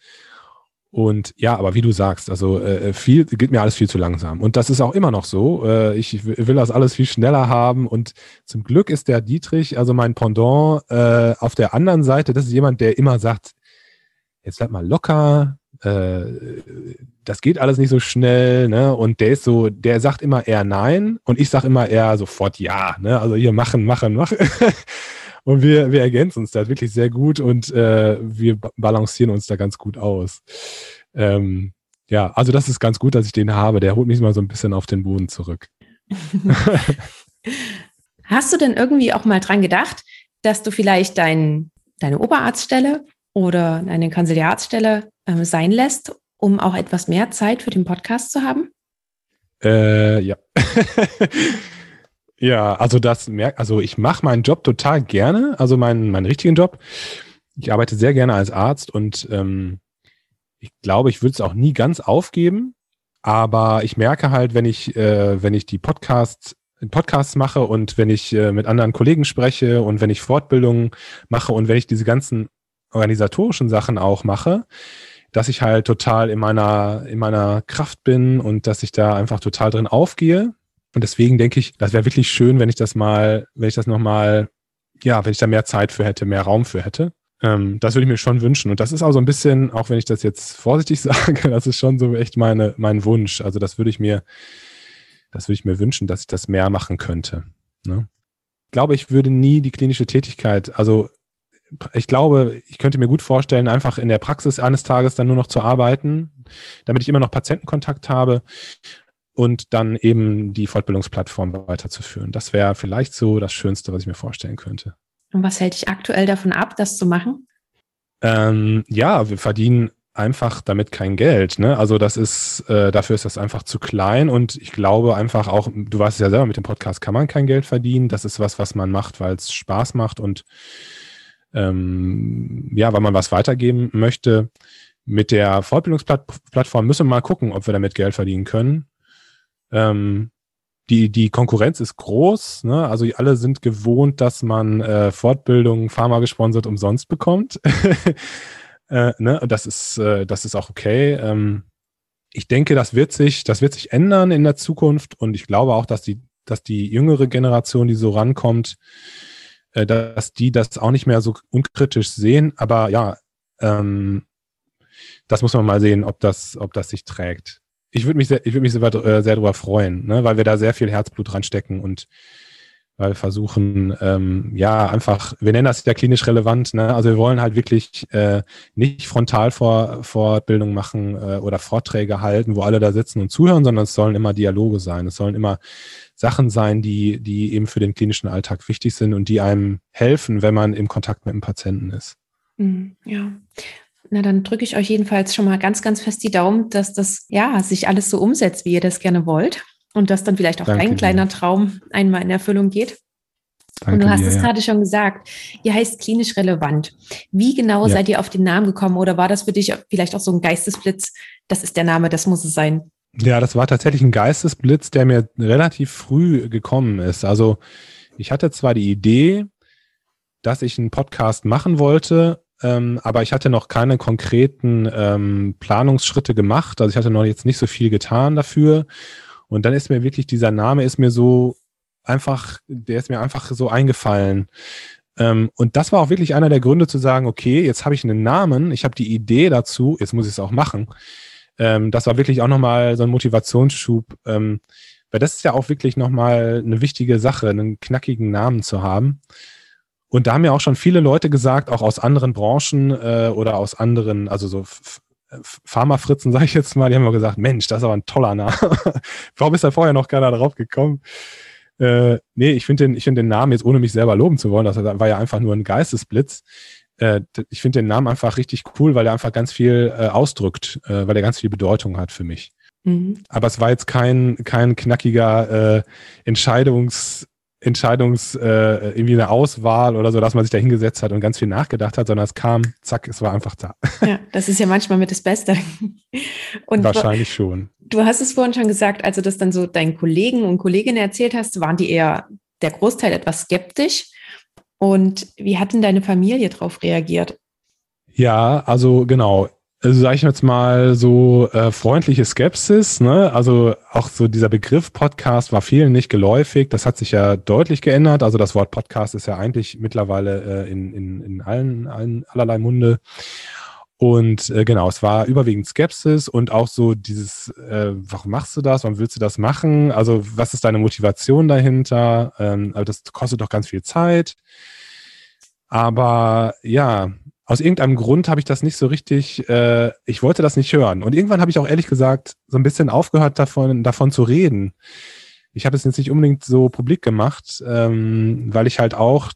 Und ja, aber wie du sagst, also äh, viel geht mir alles viel zu langsam. Und das ist auch immer noch so. Äh, ich will das alles viel schneller haben. Und zum Glück ist der Dietrich, also mein Pendant, äh, auf der anderen Seite, das ist jemand, der immer sagt, jetzt bleib mal locker, äh, das geht alles nicht so schnell, ne? Und der ist so, der sagt immer eher nein und ich sage immer eher sofort ja, ne? Also hier machen, machen, machen. und wir, wir ergänzen uns da wirklich sehr gut und äh, wir balancieren uns da ganz gut aus. Ähm, ja, also das ist ganz gut, dass ich den habe. Der holt mich mal so ein bisschen auf den Boden zurück. Hast du denn irgendwie auch mal dran gedacht, dass du vielleicht dein, deine Oberarztstelle oder eine Kanziliatsstelle äh, sein lässt, um auch etwas mehr Zeit für den Podcast zu haben? Äh, ja. ja, also das merkt, also ich mache meinen Job total gerne, also meinen, meinen richtigen Job. Ich arbeite sehr gerne als Arzt und ähm, ich glaube, ich würde es auch nie ganz aufgeben, aber ich merke halt, wenn ich, äh, wenn ich die Podcasts Podcasts mache und wenn ich äh, mit anderen Kollegen spreche und wenn ich Fortbildungen mache und wenn ich diese ganzen organisatorischen Sachen auch mache, dass ich halt total in meiner, in meiner Kraft bin und dass ich da einfach total drin aufgehe. Und deswegen denke ich, das wäre wirklich schön, wenn ich das mal, wenn ich das nochmal, ja, wenn ich da mehr Zeit für hätte, mehr Raum für hätte. Ähm, das würde ich mir schon wünschen. Und das ist auch so ein bisschen, auch wenn ich das jetzt vorsichtig sage, das ist schon so echt meine, mein Wunsch. Also das würde ich mir, das würde ich mir wünschen, dass ich das mehr machen könnte. Ne? Ich glaube, ich würde nie die klinische Tätigkeit, also ich glaube, ich könnte mir gut vorstellen, einfach in der Praxis eines Tages dann nur noch zu arbeiten, damit ich immer noch Patientenkontakt habe und dann eben die Fortbildungsplattform weiterzuführen. Das wäre vielleicht so das Schönste, was ich mir vorstellen könnte. Und was hält dich aktuell davon ab, das zu machen? Ähm, ja, wir verdienen einfach damit kein Geld. Ne? Also das ist, äh, dafür ist das einfach zu klein und ich glaube einfach auch, du weißt es ja selber, mit dem Podcast kann man kein Geld verdienen. Das ist was, was man macht, weil es Spaß macht und ähm, ja, weil man was weitergeben möchte. Mit der Fortbildungsplattform müssen wir mal gucken, ob wir damit Geld verdienen können. Ähm, die, die Konkurrenz ist groß. Ne? Also alle sind gewohnt, dass man äh, Fortbildung Pharma gesponsert umsonst bekommt. äh, ne? Das ist, äh, das ist auch okay. Ähm, ich denke, das wird sich, das wird sich ändern in der Zukunft und ich glaube auch, dass die, dass die jüngere Generation, die so rankommt, äh, dass die das auch nicht mehr so unkritisch sehen. Aber ja, ähm, das muss man mal sehen, ob das, ob das sich trägt. Ich würde mich sehr, ich würde mich sehr, äh, sehr darüber freuen, ne? weil wir da sehr viel Herzblut reinstecken und weil versuchen, ähm, ja, einfach, wir nennen das ja klinisch relevant, ne? Also wir wollen halt wirklich äh, nicht Frontalvorbildung machen äh, oder Vorträge halten, wo alle da sitzen und zuhören, sondern es sollen immer Dialoge sein. Es sollen immer Sachen sein, die, die eben für den klinischen Alltag wichtig sind und die einem helfen, wenn man im Kontakt mit dem Patienten ist. Mhm, ja. Na, dann drücke ich euch jedenfalls schon mal ganz, ganz fest die Daumen, dass das ja sich alles so umsetzt, wie ihr das gerne wollt. Und dass dann vielleicht auch Danke dein kleiner dir. Traum einmal in Erfüllung geht. Danke und du hast dir, es ja. gerade schon gesagt, ihr heißt klinisch relevant. Wie genau ja. seid ihr auf den Namen gekommen oder war das für dich vielleicht auch so ein Geistesblitz? Das ist der Name, das muss es sein. Ja, das war tatsächlich ein Geistesblitz, der mir relativ früh gekommen ist. Also ich hatte zwar die Idee, dass ich einen Podcast machen wollte, ähm, aber ich hatte noch keine konkreten ähm, Planungsschritte gemacht. Also ich hatte noch jetzt nicht so viel getan dafür. Und dann ist mir wirklich dieser Name ist mir so einfach, der ist mir einfach so eingefallen. Ähm, und das war auch wirklich einer der Gründe zu sagen, okay, jetzt habe ich einen Namen, ich habe die Idee dazu, jetzt muss ich es auch machen. Ähm, das war wirklich auch nochmal so ein Motivationsschub, ähm, weil das ist ja auch wirklich nochmal eine wichtige Sache, einen knackigen Namen zu haben. Und da haben ja auch schon viele Leute gesagt, auch aus anderen Branchen äh, oder aus anderen, also so Pharmafritzen, sage ich jetzt mal, die haben mir gesagt, Mensch, das ist aber ein toller Name. Warum ist da vorher noch keiner drauf gekommen? Äh, nee, ich finde den, ich finde den Namen jetzt, ohne mich selber loben zu wollen, das war ja einfach nur ein Geistesblitz. Äh, ich finde den Namen einfach richtig cool, weil er einfach ganz viel äh, ausdrückt, äh, weil er ganz viel Bedeutung hat für mich. Mhm. Aber es war jetzt kein, kein knackiger äh, Entscheidungs, Entscheidungs, äh, irgendwie eine Auswahl oder so, dass man sich da hingesetzt hat und ganz viel nachgedacht hat, sondern es kam, zack, es war einfach da. Ja, das ist ja manchmal mit das Beste. Und Wahrscheinlich schon. Du hast es vorhin schon gesagt, als du das dann so deinen Kollegen und Kolleginnen erzählt hast, waren die eher der Großteil etwas skeptisch. Und wie hat denn deine Familie darauf reagiert? Ja, also genau also sage ich jetzt mal so äh, freundliche Skepsis, ne? Also auch so dieser Begriff Podcast war vielen nicht geläufig. Das hat sich ja deutlich geändert. Also das Wort Podcast ist ja eigentlich mittlerweile äh, in, in, in allen, allen allerlei Munde. Und äh, genau, es war überwiegend Skepsis und auch so dieses, äh, warum machst du das? Warum willst du das machen? Also was ist deine Motivation dahinter? Ähm, also das kostet doch ganz viel Zeit. Aber ja, aus irgendeinem Grund habe ich das nicht so richtig, äh, ich wollte das nicht hören. Und irgendwann habe ich auch ehrlich gesagt so ein bisschen aufgehört davon, davon zu reden. Ich habe es jetzt nicht unbedingt so publik gemacht, ähm, weil ich halt auch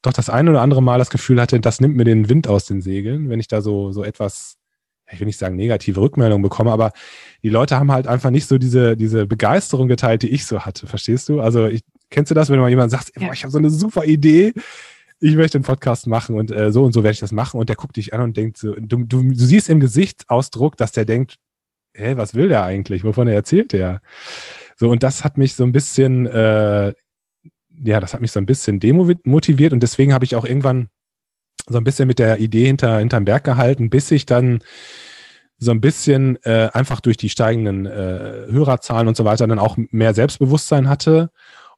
doch das eine oder andere Mal das Gefühl hatte, das nimmt mir den Wind aus den Segeln, wenn ich da so, so etwas, ich will nicht sagen negative Rückmeldungen bekomme, aber die Leute haben halt einfach nicht so diese, diese Begeisterung geteilt, die ich so hatte. Verstehst du? Also ich, kennst du das, wenn mal jemand sagt, ja. ich habe so eine super Idee, ich möchte einen Podcast machen und äh, so und so werde ich das machen. Und der guckt dich an und denkt so, du, du, du siehst im Gesichtsausdruck, dass der denkt, hä, was will der eigentlich? Wovon er erzählt der? So, und das hat mich so ein bisschen, äh, ja, das hat mich so ein bisschen demotiviert und deswegen habe ich auch irgendwann so ein bisschen mit der Idee hinter, hinterm Berg gehalten, bis ich dann so ein bisschen äh, einfach durch die steigenden äh, Hörerzahlen und so weiter dann auch mehr Selbstbewusstsein hatte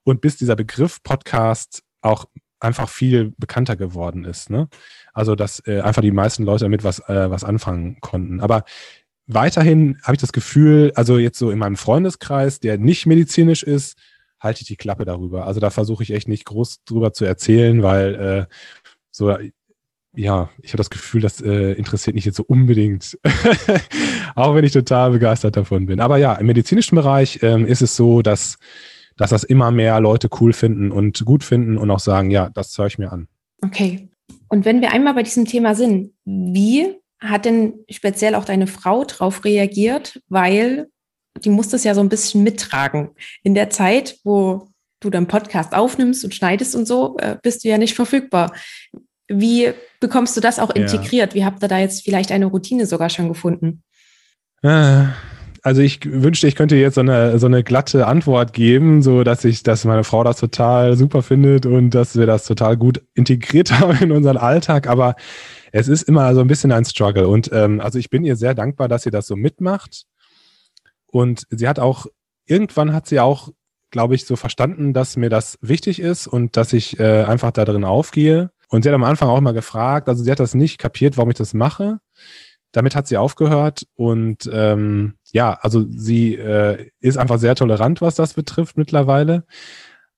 und bis dieser Begriff Podcast auch einfach viel bekannter geworden ist. Ne? Also, dass äh, einfach die meisten Leute damit was, äh, was anfangen konnten. Aber weiterhin habe ich das Gefühl, also jetzt so in meinem Freundeskreis, der nicht medizinisch ist, halte ich die Klappe darüber. Also da versuche ich echt nicht groß drüber zu erzählen, weil äh, so ja, ich habe das Gefühl, das äh, interessiert mich jetzt so unbedingt, auch wenn ich total begeistert davon bin. Aber ja, im medizinischen Bereich ähm, ist es so, dass dass das immer mehr Leute cool finden und gut finden und auch sagen, ja, das höre ich mir an. Okay. Und wenn wir einmal bei diesem Thema sind, wie hat denn speziell auch deine Frau darauf reagiert? Weil die muss das ja so ein bisschen mittragen. In der Zeit, wo du deinen Podcast aufnimmst und schneidest und so, äh, bist du ja nicht verfügbar. Wie bekommst du das auch integriert? Ja. Wie habt ihr da jetzt vielleicht eine Routine sogar schon gefunden? Also ich wünschte, ich könnte jetzt so eine, so eine glatte Antwort geben, so dass ich, dass meine Frau das total super findet und dass wir das total gut integriert haben in unseren Alltag. Aber es ist immer so ein bisschen ein Struggle. Und ähm, also ich bin ihr sehr dankbar, dass sie das so mitmacht. Und sie hat auch, irgendwann hat sie auch, glaube ich, so verstanden, dass mir das wichtig ist und dass ich äh, einfach da drin aufgehe. Und sie hat am Anfang auch immer gefragt, also sie hat das nicht kapiert, warum ich das mache. Damit hat sie aufgehört und ähm, ja, also sie äh, ist einfach sehr tolerant, was das betrifft mittlerweile.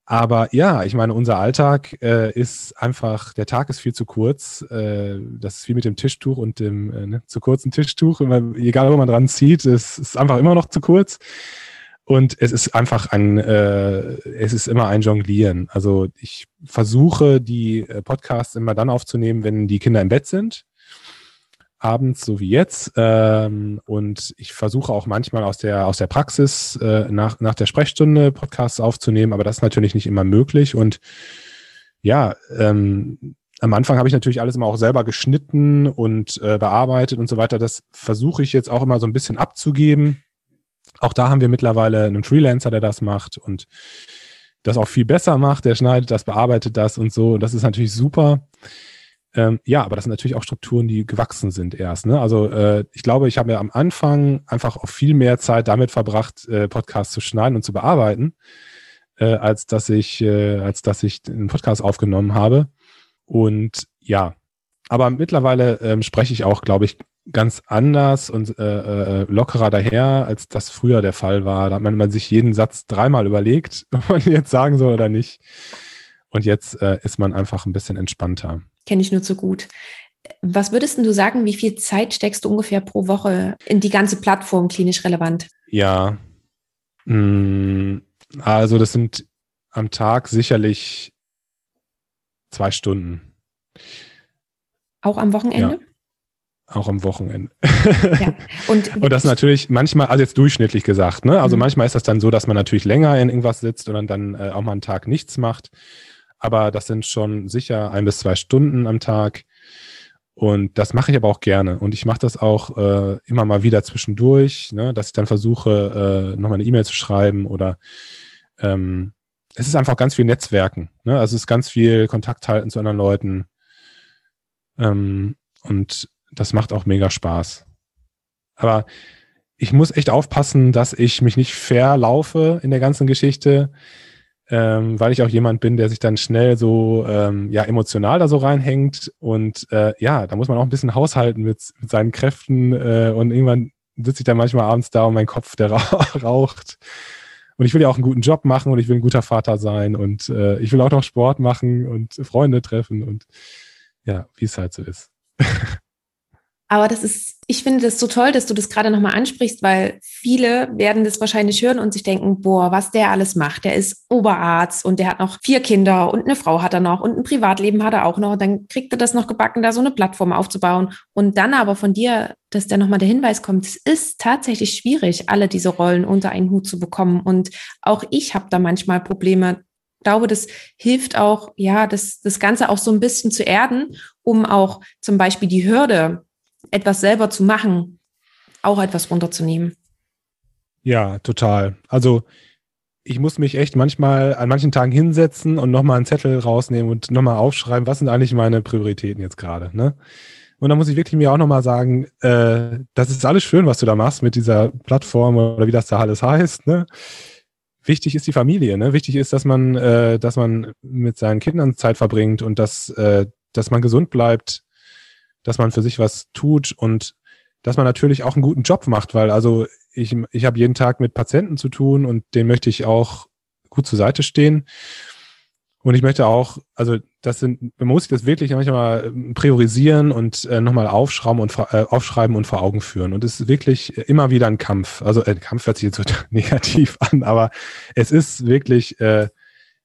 Aber ja, ich meine, unser Alltag äh, ist einfach, der Tag ist viel zu kurz. Äh, das ist wie mit dem Tischtuch und dem äh, ne, zu kurzen Tischtuch. Immer, egal, wo man dran zieht, es ist einfach immer noch zu kurz. Und es ist einfach ein, äh, es ist immer ein Jonglieren. Also ich versuche, die äh, Podcasts immer dann aufzunehmen, wenn die Kinder im Bett sind abends, so wie jetzt. Ähm, und ich versuche auch manchmal aus der, aus der Praxis äh, nach, nach der Sprechstunde Podcasts aufzunehmen, aber das ist natürlich nicht immer möglich. Und ja, ähm, am Anfang habe ich natürlich alles immer auch selber geschnitten und äh, bearbeitet und so weiter. Das versuche ich jetzt auch immer so ein bisschen abzugeben. Auch da haben wir mittlerweile einen Freelancer, der das macht. Und das auch viel besser macht. Der schneidet das, bearbeitet das und so. Das ist natürlich super. Ähm, ja, aber das sind natürlich auch Strukturen, die gewachsen sind erst. Ne? Also äh, ich glaube, ich habe ja am Anfang einfach auch viel mehr Zeit damit verbracht, äh, Podcasts zu schneiden und zu bearbeiten, äh, als dass ich, äh, als dass ich einen Podcast aufgenommen habe. Und ja, aber mittlerweile ähm, spreche ich auch, glaube ich, ganz anders und äh, äh, lockerer daher, als das früher der Fall war. Da hat man, man sich jeden Satz dreimal überlegt, ob man jetzt sagen soll oder nicht. Und jetzt äh, ist man einfach ein bisschen entspannter. Kenne ich nur zu gut. Was würdest du sagen, wie viel Zeit steckst du ungefähr pro Woche in die ganze Plattform klinisch relevant? Ja, mm, also das sind am Tag sicherlich zwei Stunden. Auch am Wochenende? Ja, auch am Wochenende. Ja. Und, und das natürlich manchmal, also jetzt durchschnittlich gesagt, ne? Also mhm. manchmal ist das dann so, dass man natürlich länger in irgendwas sitzt und dann äh, auch mal einen Tag nichts macht. Aber das sind schon sicher ein bis zwei Stunden am Tag. Und das mache ich aber auch gerne. Und ich mache das auch äh, immer mal wieder zwischendurch, ne? dass ich dann versuche, äh, nochmal eine E-Mail zu schreiben oder ähm, es ist einfach ganz viel Netzwerken. Ne? Also es ist ganz viel Kontakt halten zu anderen Leuten. Ähm, und das macht auch mega Spaß. Aber ich muss echt aufpassen, dass ich mich nicht verlaufe in der ganzen Geschichte, ähm, weil ich auch jemand bin, der sich dann schnell so ähm, ja emotional da so reinhängt. Und äh, ja, da muss man auch ein bisschen haushalten mit, mit seinen Kräften. Äh, und irgendwann sitze ich dann manchmal abends da und mein Kopf, der raucht. Und ich will ja auch einen guten Job machen und ich will ein guter Vater sein und äh, ich will auch noch Sport machen und Freunde treffen und ja, wie es halt so ist. Aber das ist, ich finde das so toll, dass du das gerade nochmal ansprichst, weil viele werden das wahrscheinlich hören und sich denken, boah, was der alles macht. Der ist Oberarzt und der hat noch vier Kinder und eine Frau hat er noch und ein Privatleben hat er auch noch. Und dann kriegt er das noch gebacken, da so eine Plattform aufzubauen. Und dann aber von dir, dass da nochmal der Hinweis kommt, es ist tatsächlich schwierig, alle diese Rollen unter einen Hut zu bekommen. Und auch ich habe da manchmal Probleme, glaube, das hilft auch, ja, das, das Ganze auch so ein bisschen zu erden, um auch zum Beispiel die Hürde, etwas selber zu machen, auch etwas runterzunehmen. Ja, total. Also ich muss mich echt manchmal an manchen Tagen hinsetzen und nochmal einen Zettel rausnehmen und nochmal aufschreiben, was sind eigentlich meine Prioritäten jetzt gerade. Ne? Und dann muss ich wirklich mir auch nochmal sagen, äh, das ist alles schön, was du da machst mit dieser Plattform oder wie das da alles heißt. Ne? wichtig ist die Familie, ne? Wichtig ist, dass man, äh, dass man mit seinen Kindern Zeit verbringt und dass, äh, dass man gesund bleibt, dass man für sich was tut und dass man natürlich auch einen guten Job macht, weil also ich, ich habe jeden Tag mit Patienten zu tun und denen möchte ich auch gut zur Seite stehen. Und ich möchte auch, also das sind, man muss sich das wirklich manchmal ähm, priorisieren und äh, nochmal aufschrauben und äh, aufschreiben und vor Augen führen. Und es ist wirklich immer wieder ein Kampf. Also äh, Kampf hört sich jetzt so negativ an, aber es ist wirklich, äh,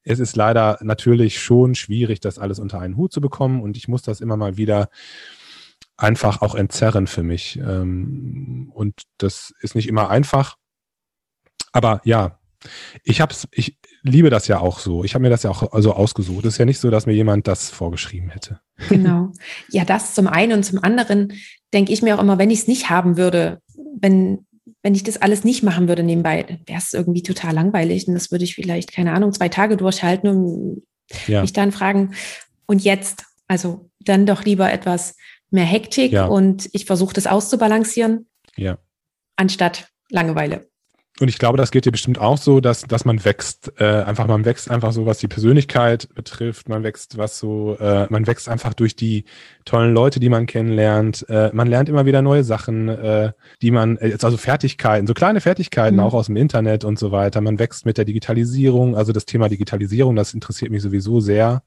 es ist leider natürlich schon schwierig, das alles unter einen Hut zu bekommen. Und ich muss das immer mal wieder einfach auch entzerren für mich. Ähm, und das ist nicht immer einfach. Aber ja, ich hab's, ich liebe das ja auch so. Ich habe mir das ja auch also ausgesucht. Es ist ja nicht so, dass mir jemand das vorgeschrieben hätte. Genau. Ja, das zum einen und zum anderen denke ich mir auch immer, wenn ich es nicht haben würde, wenn, wenn ich das alles nicht machen würde nebenbei, wäre es irgendwie total langweilig. Und das würde ich vielleicht, keine Ahnung, zwei Tage durchhalten und ja. mich dann fragen, und jetzt? Also dann doch lieber etwas mehr Hektik ja. und ich versuche das auszubalancieren, ja. anstatt Langeweile. Und ich glaube, das geht dir bestimmt auch so, dass, dass man wächst. Äh, einfach, man wächst einfach so, was die Persönlichkeit betrifft. Man wächst, was so, äh, man wächst einfach durch die tollen Leute, die man kennenlernt. Äh, man lernt immer wieder neue Sachen, äh, die man, äh, also Fertigkeiten, so kleine Fertigkeiten mhm. auch aus dem Internet und so weiter. Man wächst mit der Digitalisierung. Also das Thema Digitalisierung, das interessiert mich sowieso sehr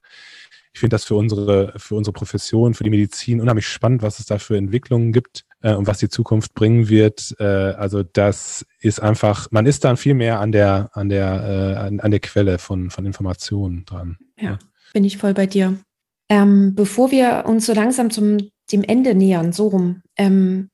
ich finde das für unsere, für unsere Profession, für die Medizin unheimlich spannend, was es da für Entwicklungen gibt äh, und was die Zukunft bringen wird. Äh, also das ist einfach, man ist dann viel mehr an der, an der, äh, an, an, der Quelle von, von Informationen dran. Ja, bin ich voll bei dir. Ähm, bevor wir uns so langsam zum dem Ende nähern, so rum, ähm,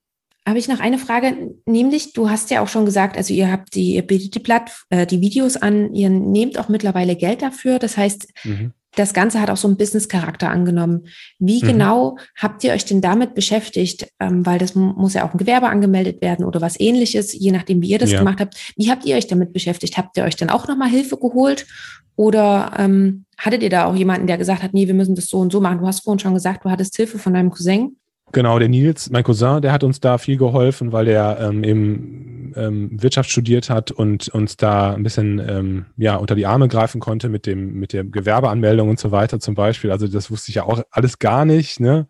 habe ich noch eine Frage, nämlich du hast ja auch schon gesagt, also ihr habt die, ihr bietet die, Platt, äh, die Videos an, ihr nehmt auch mittlerweile Geld dafür. Das heißt, mhm das Ganze hat auch so einen Business-Charakter angenommen. Wie mhm. genau habt ihr euch denn damit beschäftigt? Ähm, weil das muss ja auch ein Gewerbe angemeldet werden oder was ähnliches, je nachdem, wie ihr das ja. gemacht habt. Wie habt ihr euch damit beschäftigt? Habt ihr euch dann auch nochmal Hilfe geholt? Oder ähm, hattet ihr da auch jemanden, der gesagt hat, nee, wir müssen das so und so machen? Du hast vorhin schon gesagt, du hattest Hilfe von deinem Cousin. Genau, der Nils, mein Cousin, der hat uns da viel geholfen, weil der ähm, eben ähm, Wirtschaft studiert hat und uns da ein bisschen ähm, ja unter die Arme greifen konnte mit dem mit der Gewerbeanmeldung und so weiter zum Beispiel. Also das wusste ich ja auch alles gar nicht, ne?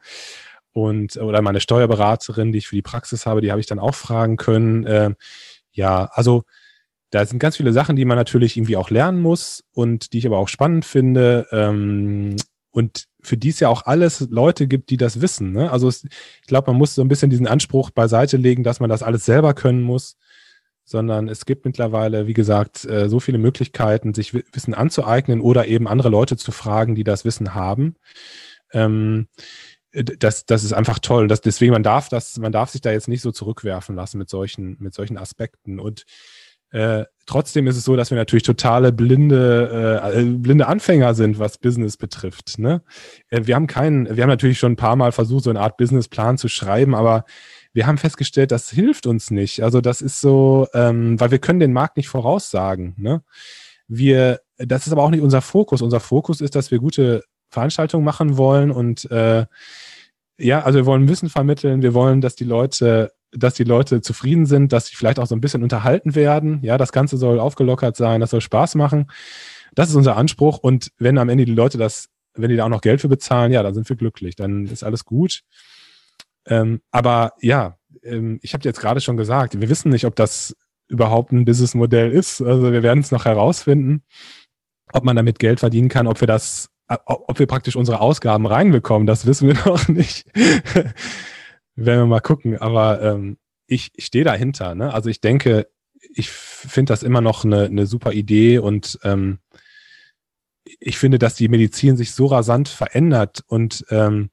Und oder meine Steuerberaterin, die ich für die Praxis habe, die habe ich dann auch fragen können. Äh, ja, also da sind ganz viele Sachen, die man natürlich irgendwie auch lernen muss und die ich aber auch spannend finde. Ähm, und für die es ja auch alles Leute gibt, die das wissen. Ne? Also es, ich glaube, man muss so ein bisschen diesen Anspruch beiseite legen, dass man das alles selber können muss, sondern es gibt mittlerweile, wie gesagt, äh, so viele Möglichkeiten, sich Wissen anzueignen oder eben andere Leute zu fragen, die das Wissen haben. Ähm, das, das ist einfach toll. Das, deswegen, man darf das, man darf sich da jetzt nicht so zurückwerfen lassen mit solchen, mit solchen Aspekten. Und äh, trotzdem ist es so, dass wir natürlich totale blinde, äh, blinde Anfänger sind, was Business betrifft. Ne? Äh, wir haben keinen, wir haben natürlich schon ein paar Mal versucht, so eine Art Businessplan zu schreiben, aber wir haben festgestellt, das hilft uns nicht. Also das ist so, ähm, weil wir können den Markt nicht voraussagen. Ne? Wir, das ist aber auch nicht unser Fokus. Unser Fokus ist, dass wir gute Veranstaltungen machen wollen und äh, ja, also wir wollen Wissen vermitteln, wir wollen, dass die Leute dass die Leute zufrieden sind, dass sie vielleicht auch so ein bisschen unterhalten werden. Ja, das Ganze soll aufgelockert sein, das soll Spaß machen. Das ist unser Anspruch. Und wenn am Ende die Leute das, wenn die da auch noch Geld für bezahlen, ja, dann sind wir glücklich, dann ist alles gut. Ähm, aber ja, ähm, ich habe jetzt gerade schon gesagt, wir wissen nicht, ob das überhaupt ein Businessmodell ist. Also wir werden es noch herausfinden, ob man damit Geld verdienen kann, ob wir das, ob wir praktisch unsere Ausgaben reinbekommen, das wissen wir noch nicht. Werden wir mal gucken. Aber ähm, ich, ich stehe dahinter. Ne? Also ich denke, ich finde das immer noch eine, eine super Idee und ähm, ich finde, dass die Medizin sich so rasant verändert und ähm,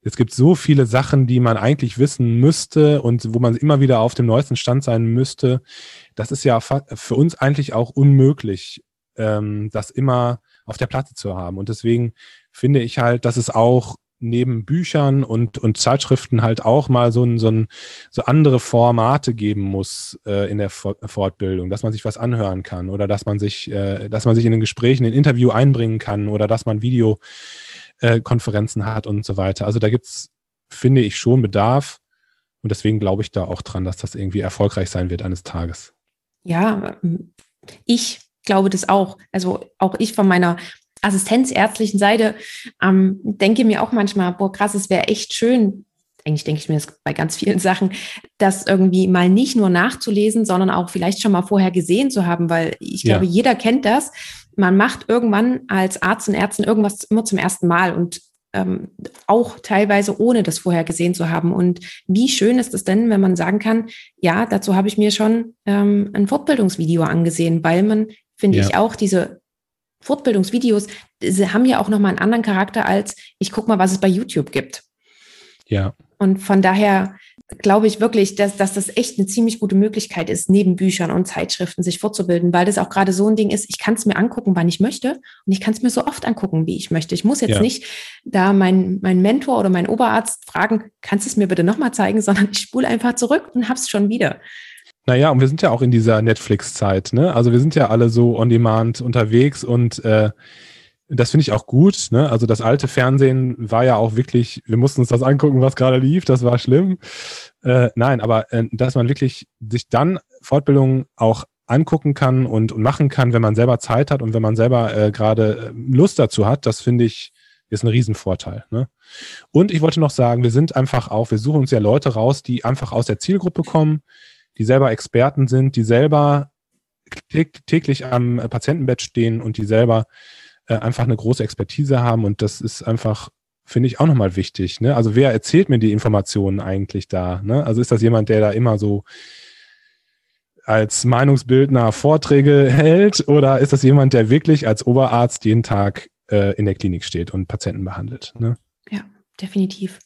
es gibt so viele Sachen, die man eigentlich wissen müsste und wo man immer wieder auf dem neuesten Stand sein müsste. Das ist ja für uns eigentlich auch unmöglich, ähm, das immer auf der Platte zu haben. Und deswegen finde ich halt, dass es auch neben Büchern und, und Zeitschriften halt auch mal so, ein, so, ein, so andere Formate geben muss äh, in der Fortbildung, dass man sich was anhören kann oder dass man sich, äh, dass man sich in den Gesprächen, in Interview einbringen kann oder dass man Videokonferenzen äh, hat und so weiter. Also da gibt's, finde ich, schon Bedarf und deswegen glaube ich da auch dran, dass das irgendwie erfolgreich sein wird eines Tages. Ja, ich glaube das auch. Also auch ich von meiner assistenzärztlichen Seite ähm, denke mir auch manchmal, boah, krass, es wäre echt schön, eigentlich denke ich mir das bei ganz vielen Sachen, das irgendwie mal nicht nur nachzulesen, sondern auch vielleicht schon mal vorher gesehen zu haben, weil ich ja. glaube, jeder kennt das. Man macht irgendwann als Arzt und Ärztin irgendwas immer zum ersten Mal und ähm, auch teilweise ohne das vorher gesehen zu haben. Und wie schön ist es denn, wenn man sagen kann, ja, dazu habe ich mir schon ähm, ein Fortbildungsvideo angesehen, weil man, finde ja. ich, auch diese Fortbildungsvideos sie haben ja auch nochmal einen anderen Charakter als ich gucke mal, was es bei YouTube gibt. Ja. Und von daher glaube ich wirklich, dass, dass das echt eine ziemlich gute Möglichkeit ist, neben Büchern und Zeitschriften sich fortzubilden, weil das auch gerade so ein Ding ist, ich kann es mir angucken, wann ich möchte und ich kann es mir so oft angucken, wie ich möchte. Ich muss jetzt ja. nicht da meinen mein Mentor oder meinen Oberarzt fragen, kannst du es mir bitte nochmal zeigen, sondern ich spule einfach zurück und hab's schon wieder. Naja, und wir sind ja auch in dieser Netflix-Zeit, ne? Also wir sind ja alle so on demand unterwegs und äh, das finde ich auch gut. Ne? Also das alte Fernsehen war ja auch wirklich, wir mussten uns das angucken, was gerade lief, das war schlimm. Äh, nein, aber äh, dass man wirklich sich dann Fortbildungen auch angucken kann und, und machen kann, wenn man selber Zeit hat und wenn man selber äh, gerade äh, Lust dazu hat, das finde ich ist ein Riesenvorteil. Ne? Und ich wollte noch sagen, wir sind einfach auch, wir suchen uns ja Leute raus, die einfach aus der Zielgruppe kommen, die selber Experten sind, die selber täglich am Patientenbett stehen und die selber äh, einfach eine große Expertise haben und das ist einfach finde ich auch nochmal wichtig. Ne? Also wer erzählt mir die Informationen eigentlich da? Ne? Also ist das jemand, der da immer so als Meinungsbildner Vorträge hält oder ist das jemand, der wirklich als Oberarzt jeden Tag äh, in der Klinik steht und Patienten behandelt? Ne? Ja, definitiv.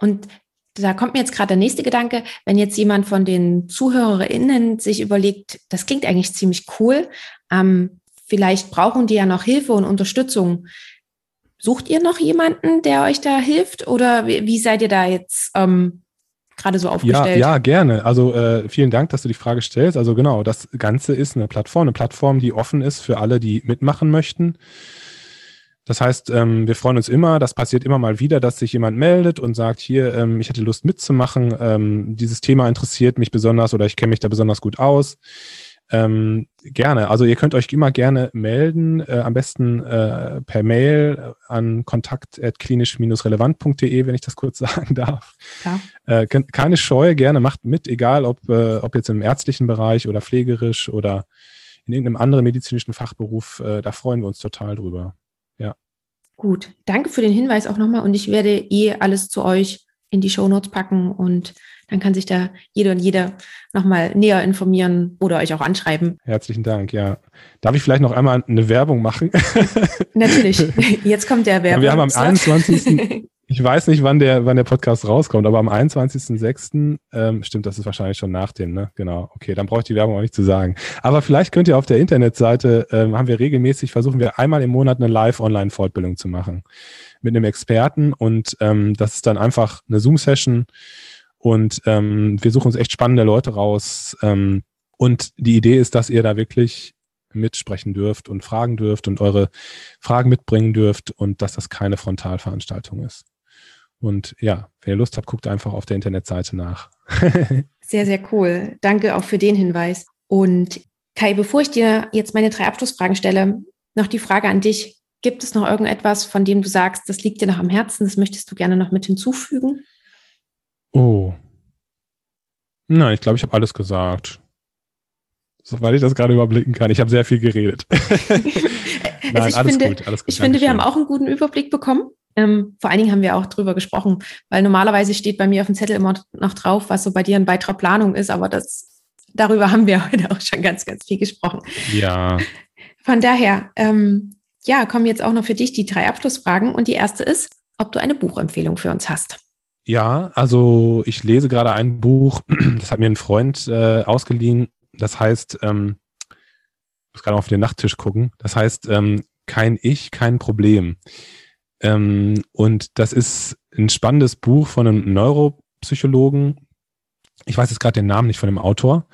Und da kommt mir jetzt gerade der nächste Gedanke, wenn jetzt jemand von den ZuhörerInnen sich überlegt, das klingt eigentlich ziemlich cool, ähm, vielleicht brauchen die ja noch Hilfe und Unterstützung. Sucht ihr noch jemanden, der euch da hilft oder wie, wie seid ihr da jetzt ähm, gerade so aufgestellt? Ja, ja gerne. Also äh, vielen Dank, dass du die Frage stellst. Also genau, das Ganze ist eine Plattform, eine Plattform, die offen ist für alle, die mitmachen möchten. Das heißt, ähm, wir freuen uns immer, das passiert immer mal wieder, dass sich jemand meldet und sagt, hier, ähm, ich hätte Lust mitzumachen, ähm, dieses Thema interessiert mich besonders oder ich kenne mich da besonders gut aus. Ähm, gerne. Also ihr könnt euch immer gerne melden, äh, am besten äh, per Mail an kontakt.klinisch-relevant.de, wenn ich das kurz sagen darf. Ja. Äh, keine Scheu, gerne macht mit, egal ob, äh, ob jetzt im ärztlichen Bereich oder pflegerisch oder in irgendeinem anderen medizinischen Fachberuf, äh, da freuen wir uns total drüber. Gut, danke für den Hinweis auch nochmal und ich werde eh alles zu euch in die Shownotes packen und dann kann sich da jeder und jeder nochmal näher informieren oder euch auch anschreiben. Herzlichen Dank, ja. Darf ich vielleicht noch einmal eine Werbung machen? Natürlich. Jetzt kommt der Werbung. Wir haben am 21. ich weiß nicht, wann der, wann der Podcast rauskommt, aber am 21.06. Ähm, stimmt, das ist wahrscheinlich schon nach dem, ne? Genau. Okay, dann brauche ich die Werbung auch nicht zu sagen. Aber vielleicht könnt ihr auf der Internetseite, ähm, haben wir regelmäßig, versuchen wir einmal im Monat eine Live-Online-Fortbildung zu machen mit einem Experten und ähm, das ist dann einfach eine Zoom-Session und ähm, wir suchen uns echt spannende Leute raus. Ähm, und die Idee ist, dass ihr da wirklich mitsprechen dürft und fragen dürft und eure Fragen mitbringen dürft und dass das keine Frontalveranstaltung ist. Und ja, wenn ihr Lust habt, guckt einfach auf der Internetseite nach. sehr, sehr cool. Danke auch für den Hinweis. Und Kai, bevor ich dir jetzt meine drei Abschlussfragen stelle, noch die Frage an dich. Gibt es noch irgendetwas, von dem du sagst, das liegt dir noch am Herzen, das möchtest du gerne noch mit hinzufügen? Oh. Nein, ich glaube, ich habe alles gesagt. Soweit ich das gerade überblicken kann. Ich habe sehr viel geredet. Nein, also alles finde, gut. Alles gut. Ich finde, wir haben auch einen guten Überblick bekommen. Ähm, vor allen Dingen haben wir auch drüber gesprochen, weil normalerweise steht bei mir auf dem Zettel immer noch drauf, was so bei dir in weiterer Planung ist, aber das, darüber haben wir heute auch schon ganz, ganz viel gesprochen. Ja. Von daher, ähm, ja, kommen jetzt auch noch für dich die drei Abschlussfragen und die erste ist, ob du eine Buchempfehlung für uns hast. Ja, also ich lese gerade ein Buch, das hat mir ein Freund äh, ausgeliehen. Das heißt, ähm, ich muss gerade auf den Nachttisch gucken. Das heißt, ähm, kein Ich, kein Problem. Ähm, und das ist ein spannendes Buch von einem Neuropsychologen. Ich weiß jetzt gerade den Namen nicht von dem Autor,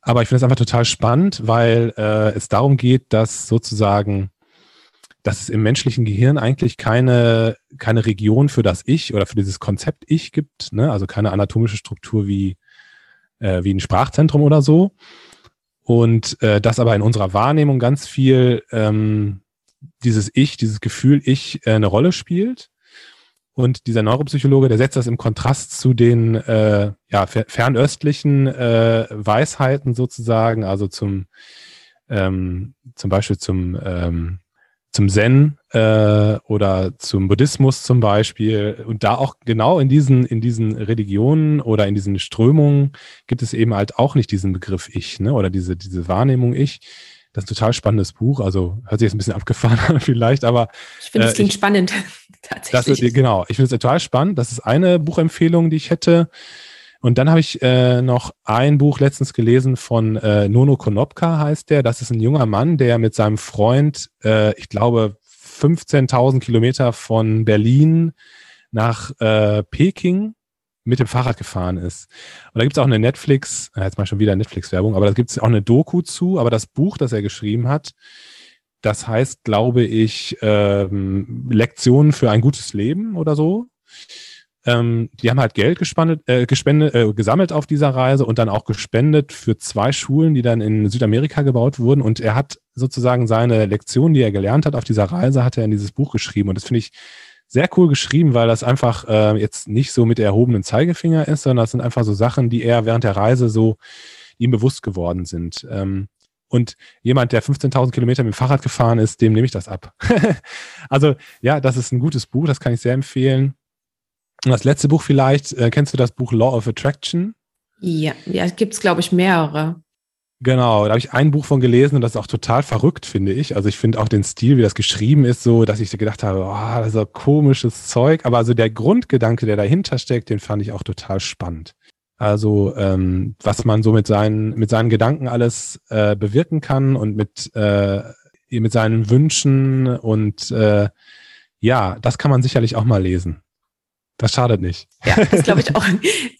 aber ich finde es einfach total spannend, weil äh, es darum geht, dass sozusagen dass es im menschlichen Gehirn eigentlich keine, keine Region für das Ich oder für dieses Konzept Ich gibt, ne? also keine anatomische Struktur wie, äh, wie ein Sprachzentrum oder so. Und äh, dass aber in unserer Wahrnehmung ganz viel ähm, dieses Ich, dieses Gefühl Ich äh, eine Rolle spielt. Und dieser Neuropsychologe, der setzt das im Kontrast zu den äh, ja, fernöstlichen äh, Weisheiten sozusagen, also zum ähm, zum Beispiel zum ähm, zum Zen äh, oder zum Buddhismus zum Beispiel. Und da auch genau in diesen, in diesen Religionen oder in diesen Strömungen gibt es eben halt auch nicht diesen Begriff Ich, ne? Oder diese, diese Wahrnehmung Ich. Das ist ein total spannendes Buch. Also hört sich jetzt ein bisschen abgefahren an vielleicht, aber. Ich finde, es äh, klingt spannend. Tatsächlich. Das, genau, ich finde es total spannend. Das ist eine Buchempfehlung, die ich hätte. Und dann habe ich äh, noch ein Buch letztens gelesen von äh, Nono Konopka heißt der. Das ist ein junger Mann, der mit seinem Freund, äh, ich glaube, 15.000 Kilometer von Berlin nach äh, Peking mit dem Fahrrad gefahren ist. Und da gibt es auch eine Netflix, jetzt mal schon wieder Netflix-Werbung, aber da gibt es auch eine Doku zu. Aber das Buch, das er geschrieben hat, das heißt, glaube ich, ähm, Lektionen für ein gutes Leben oder so. Ähm, die haben halt Geld gespandet, äh, gespendet, äh, gesammelt auf dieser Reise und dann auch gespendet für zwei Schulen, die dann in Südamerika gebaut wurden. Und er hat sozusagen seine Lektionen, die er gelernt hat auf dieser Reise, hat er in dieses Buch geschrieben. Und das finde ich sehr cool geschrieben, weil das einfach äh, jetzt nicht so mit erhobenen Zeigefinger ist, sondern das sind einfach so Sachen, die er während der Reise so ihm bewusst geworden sind. Ähm, und jemand, der 15.000 Kilometer mit dem Fahrrad gefahren ist, dem nehme ich das ab. also ja, das ist ein gutes Buch, das kann ich sehr empfehlen. Und das letzte Buch vielleicht, äh, kennst du das Buch Law of Attraction? Ja, ja gibt es, glaube ich, mehrere. Genau, da habe ich ein Buch von gelesen und das ist auch total verrückt, finde ich. Also ich finde auch den Stil, wie das geschrieben ist, so, dass ich gedacht habe, oh, das ist so komisches Zeug. Aber also der Grundgedanke, der dahinter steckt, den fand ich auch total spannend. Also ähm, was man so mit seinen, mit seinen Gedanken alles äh, bewirken kann und mit, äh, mit seinen Wünschen und äh, ja, das kann man sicherlich auch mal lesen. Das schadet nicht. Ja, das glaube ich auch.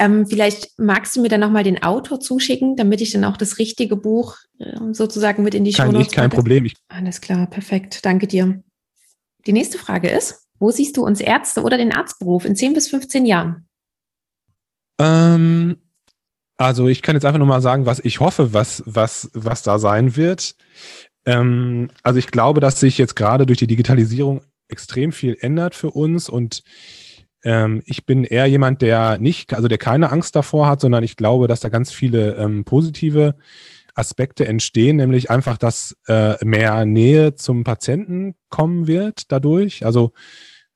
ähm, vielleicht magst du mir dann nochmal den Autor zuschicken, damit ich dann auch das richtige Buch äh, sozusagen mit in die Show ich, kein Problem. Ich Alles klar, perfekt. Danke dir. Die nächste Frage ist, wo siehst du uns Ärzte oder den Arztberuf in 10 bis 15 Jahren? Ähm, also ich kann jetzt einfach nur mal sagen, was ich hoffe, was, was, was da sein wird. Ähm, also ich glaube, dass sich jetzt gerade durch die Digitalisierung extrem viel ändert für uns und ähm, ich bin eher jemand, der nicht, also der keine Angst davor hat, sondern ich glaube, dass da ganz viele ähm, positive Aspekte entstehen, nämlich einfach, dass äh, mehr Nähe zum Patienten kommen wird dadurch. Also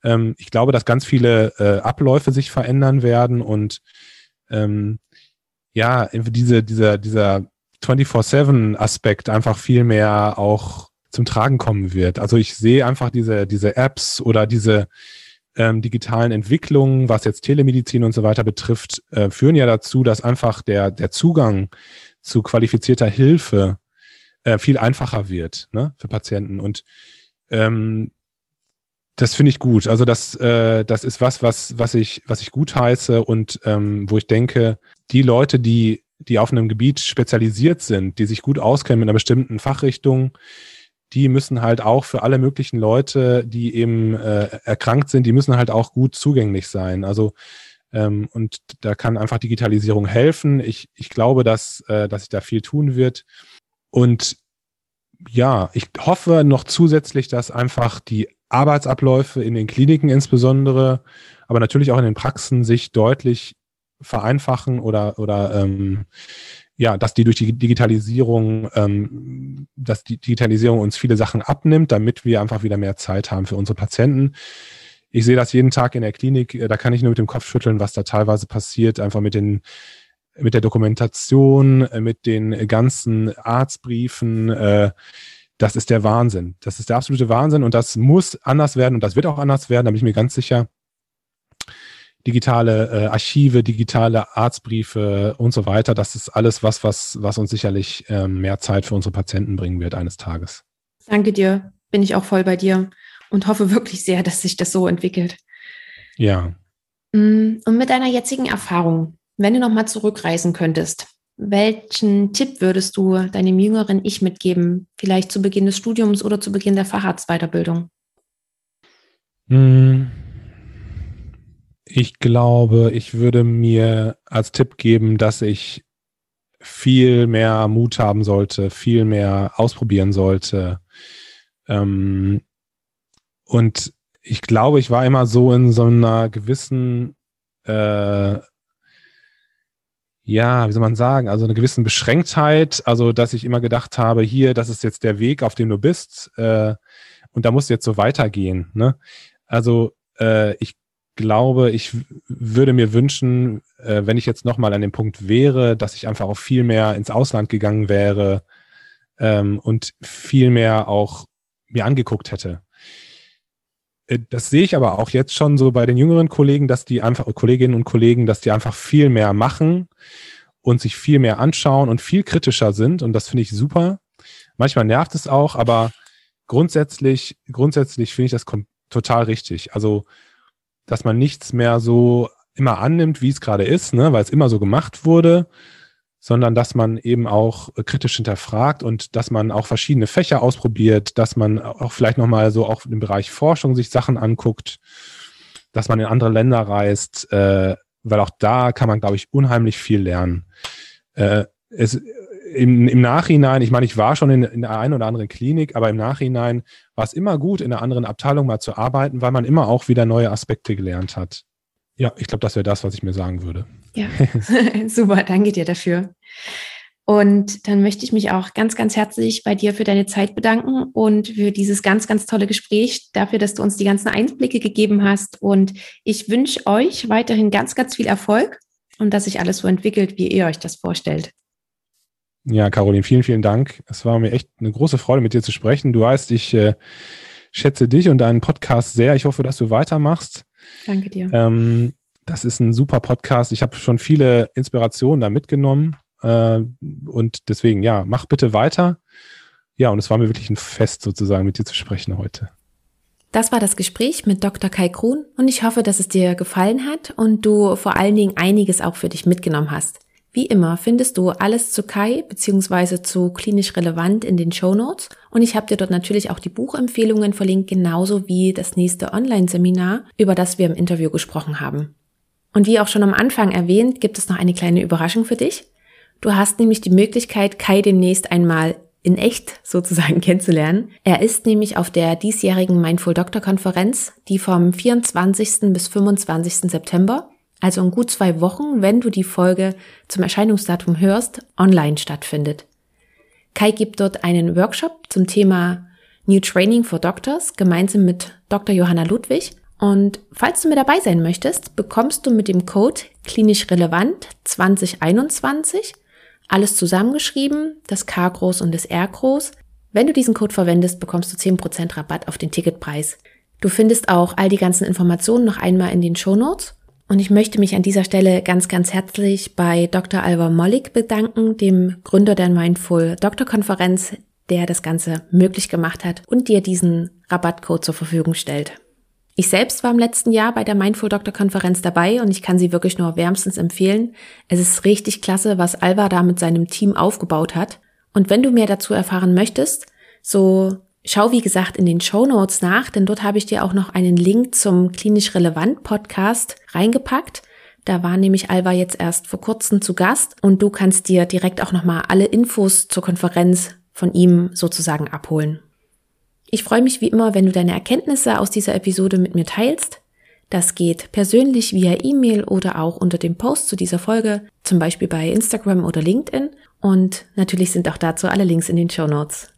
ähm, ich glaube, dass ganz viele äh, Abläufe sich verändern werden und ähm, ja, diese, dieser, dieser 24-7-Aspekt einfach viel mehr auch zum Tragen kommen wird. Also ich sehe einfach diese, diese Apps oder diese ähm, digitalen Entwicklungen, was jetzt Telemedizin und so weiter betrifft, äh, führen ja dazu, dass einfach der, der Zugang zu qualifizierter Hilfe äh, viel einfacher wird ne, für Patienten. Und ähm, das finde ich gut. Also das, äh, das ist was, was, was ich, was ich gut heiße und ähm, wo ich denke, die Leute, die, die auf einem Gebiet spezialisiert sind, die sich gut auskennen mit einer bestimmten Fachrichtung, die müssen halt auch für alle möglichen Leute, die eben äh, erkrankt sind, die müssen halt auch gut zugänglich sein. Also ähm, und da kann einfach Digitalisierung helfen. Ich, ich glaube, dass, äh, dass sich da viel tun wird. Und ja, ich hoffe noch zusätzlich, dass einfach die Arbeitsabläufe in den Kliniken insbesondere, aber natürlich auch in den Praxen sich deutlich vereinfachen oder, oder ähm, ja, dass die durch die Digitalisierung, ähm, dass die Digitalisierung uns viele Sachen abnimmt, damit wir einfach wieder mehr Zeit haben für unsere Patienten. Ich sehe das jeden Tag in der Klinik, da kann ich nur mit dem Kopf schütteln, was da teilweise passiert, einfach mit den mit der Dokumentation, äh, mit den ganzen Arztbriefen, äh, das ist der Wahnsinn. Das ist der absolute Wahnsinn und das muss anders werden und das wird auch anders werden, da bin ich mir ganz sicher digitale äh, Archive, digitale Arztbriefe und so weiter. Das ist alles was, was, was uns sicherlich äh, mehr Zeit für unsere Patienten bringen wird eines Tages. Danke dir, bin ich auch voll bei dir und hoffe wirklich sehr, dass sich das so entwickelt. Ja. Mm, und mit deiner jetzigen Erfahrung, wenn du nochmal zurückreisen könntest, welchen Tipp würdest du deinem jüngeren Ich mitgeben, vielleicht zu Beginn des Studiums oder zu Beginn der Facharztweiterbildung? Hm. Ich glaube, ich würde mir als Tipp geben, dass ich viel mehr Mut haben sollte, viel mehr ausprobieren sollte. Ähm, und ich glaube, ich war immer so in so einer gewissen, äh, ja, wie soll man sagen, also eine gewissen Beschränktheit, also dass ich immer gedacht habe, hier, das ist jetzt der Weg, auf dem du bist, äh, und da musst du jetzt so weitergehen. Ne? Also äh, ich glaube, ich würde mir wünschen, äh, wenn ich jetzt nochmal an dem Punkt wäre, dass ich einfach auch viel mehr ins Ausland gegangen wäre ähm, und viel mehr auch mir angeguckt hätte. Äh, das sehe ich aber auch jetzt schon so bei den jüngeren Kollegen, dass die einfach, Kolleginnen und Kollegen, dass die einfach viel mehr machen und sich viel mehr anschauen und viel kritischer sind. Und das finde ich super. Manchmal nervt es auch, aber grundsätzlich, grundsätzlich finde ich das total richtig. Also dass man nichts mehr so immer annimmt, wie es gerade ist, ne, weil es immer so gemacht wurde, sondern dass man eben auch kritisch hinterfragt und dass man auch verschiedene Fächer ausprobiert, dass man auch vielleicht nochmal so auch im Bereich Forschung sich Sachen anguckt, dass man in andere Länder reist, äh, weil auch da kann man, glaube ich, unheimlich viel lernen. Äh, es, im, im Nachhinein, ich meine, ich war schon in, in der einen oder anderen Klinik, aber im Nachhinein war es immer gut, in einer anderen Abteilung mal zu arbeiten, weil man immer auch wieder neue Aspekte gelernt hat. Ja, ich glaube, das wäre das, was ich mir sagen würde. Ja, super, danke dir dafür. Und dann möchte ich mich auch ganz, ganz herzlich bei dir für deine Zeit bedanken und für dieses ganz, ganz tolle Gespräch, dafür, dass du uns die ganzen Einblicke gegeben hast. Und ich wünsche euch weiterhin ganz, ganz viel Erfolg und dass sich alles so entwickelt, wie ihr euch das vorstellt. Ja, Caroline, vielen, vielen Dank. Es war mir echt eine große Freude, mit dir zu sprechen. Du weißt, ich äh, schätze dich und deinen Podcast sehr. Ich hoffe, dass du weitermachst. Danke dir. Ähm, das ist ein super Podcast. Ich habe schon viele Inspirationen da mitgenommen. Äh, und deswegen, ja, mach bitte weiter. Ja, und es war mir wirklich ein Fest, sozusagen, mit dir zu sprechen heute. Das war das Gespräch mit Dr. Kai Krun und ich hoffe, dass es dir gefallen hat und du vor allen Dingen einiges auch für dich mitgenommen hast. Wie immer findest du alles zu Kai bzw. zu klinisch relevant in den Show Notes und ich habe dir dort natürlich auch die Buchempfehlungen verlinkt, genauso wie das nächste Online-Seminar, über das wir im Interview gesprochen haben. Und wie auch schon am Anfang erwähnt, gibt es noch eine kleine Überraschung für dich. Du hast nämlich die Möglichkeit, Kai demnächst einmal in echt sozusagen kennenzulernen. Er ist nämlich auf der diesjährigen Mindful Doctor Konferenz, die vom 24. bis 25. September, also in gut zwei Wochen, wenn du die Folge zum Erscheinungsdatum hörst, online stattfindet. Kai gibt dort einen Workshop zum Thema New Training for Doctors gemeinsam mit Dr. Johanna Ludwig. Und falls du mit dabei sein möchtest, bekommst du mit dem Code klinisch relevant 2021 alles zusammengeschrieben, das K groß und das R groß. Wenn du diesen Code verwendest, bekommst du 10% Rabatt auf den Ticketpreis. Du findest auch all die ganzen Informationen noch einmal in den Show Notes. Und ich möchte mich an dieser Stelle ganz, ganz herzlich bei Dr. Alva Mollig bedanken, dem Gründer der Mindful Doktor Konferenz, der das Ganze möglich gemacht hat und dir diesen Rabattcode zur Verfügung stellt. Ich selbst war im letzten Jahr bei der Mindful Doctor Konferenz dabei und ich kann sie wirklich nur wärmstens empfehlen. Es ist richtig klasse, was Alva da mit seinem Team aufgebaut hat. Und wenn du mehr dazu erfahren möchtest, so schau wie gesagt in den Show Notes nach, denn dort habe ich dir auch noch einen Link zum klinisch relevant Podcast reingepackt. Da war nämlich Alva jetzt erst vor kurzem zu Gast und du kannst dir direkt auch nochmal alle Infos zur Konferenz von ihm sozusagen abholen. Ich freue mich wie immer, wenn du deine Erkenntnisse aus dieser Episode mit mir teilst. Das geht persönlich via E-Mail oder auch unter dem Post zu dieser Folge, zum Beispiel bei Instagram oder LinkedIn. Und natürlich sind auch dazu alle Links in den Show Notes.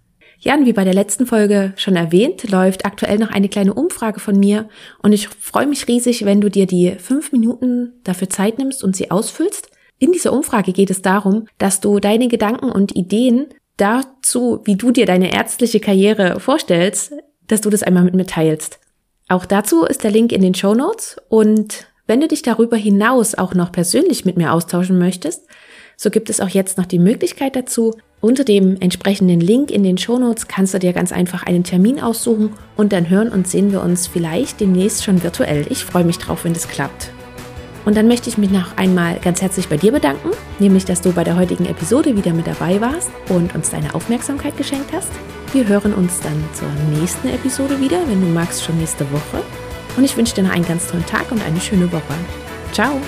Ja, und wie bei der letzten Folge schon erwähnt, läuft aktuell noch eine kleine Umfrage von mir und ich freue mich riesig, wenn du dir die fünf Minuten dafür Zeit nimmst und sie ausfüllst. In dieser Umfrage geht es darum, dass du deine Gedanken und Ideen dazu, wie du dir deine ärztliche Karriere vorstellst, dass du das einmal mit mir teilst. Auch dazu ist der Link in den Show Notes und wenn du dich darüber hinaus auch noch persönlich mit mir austauschen möchtest, so gibt es auch jetzt noch die Möglichkeit dazu. Unter dem entsprechenden Link in den Show Notes kannst du dir ganz einfach einen Termin aussuchen und dann hören und sehen wir uns vielleicht demnächst schon virtuell. Ich freue mich drauf, wenn das klappt. Und dann möchte ich mich noch einmal ganz herzlich bei dir bedanken, nämlich dass du bei der heutigen Episode wieder mit dabei warst und uns deine Aufmerksamkeit geschenkt hast. Wir hören uns dann zur nächsten Episode wieder, wenn du magst, schon nächste Woche. Und ich wünsche dir noch einen ganz tollen Tag und eine schöne Woche. Ciao!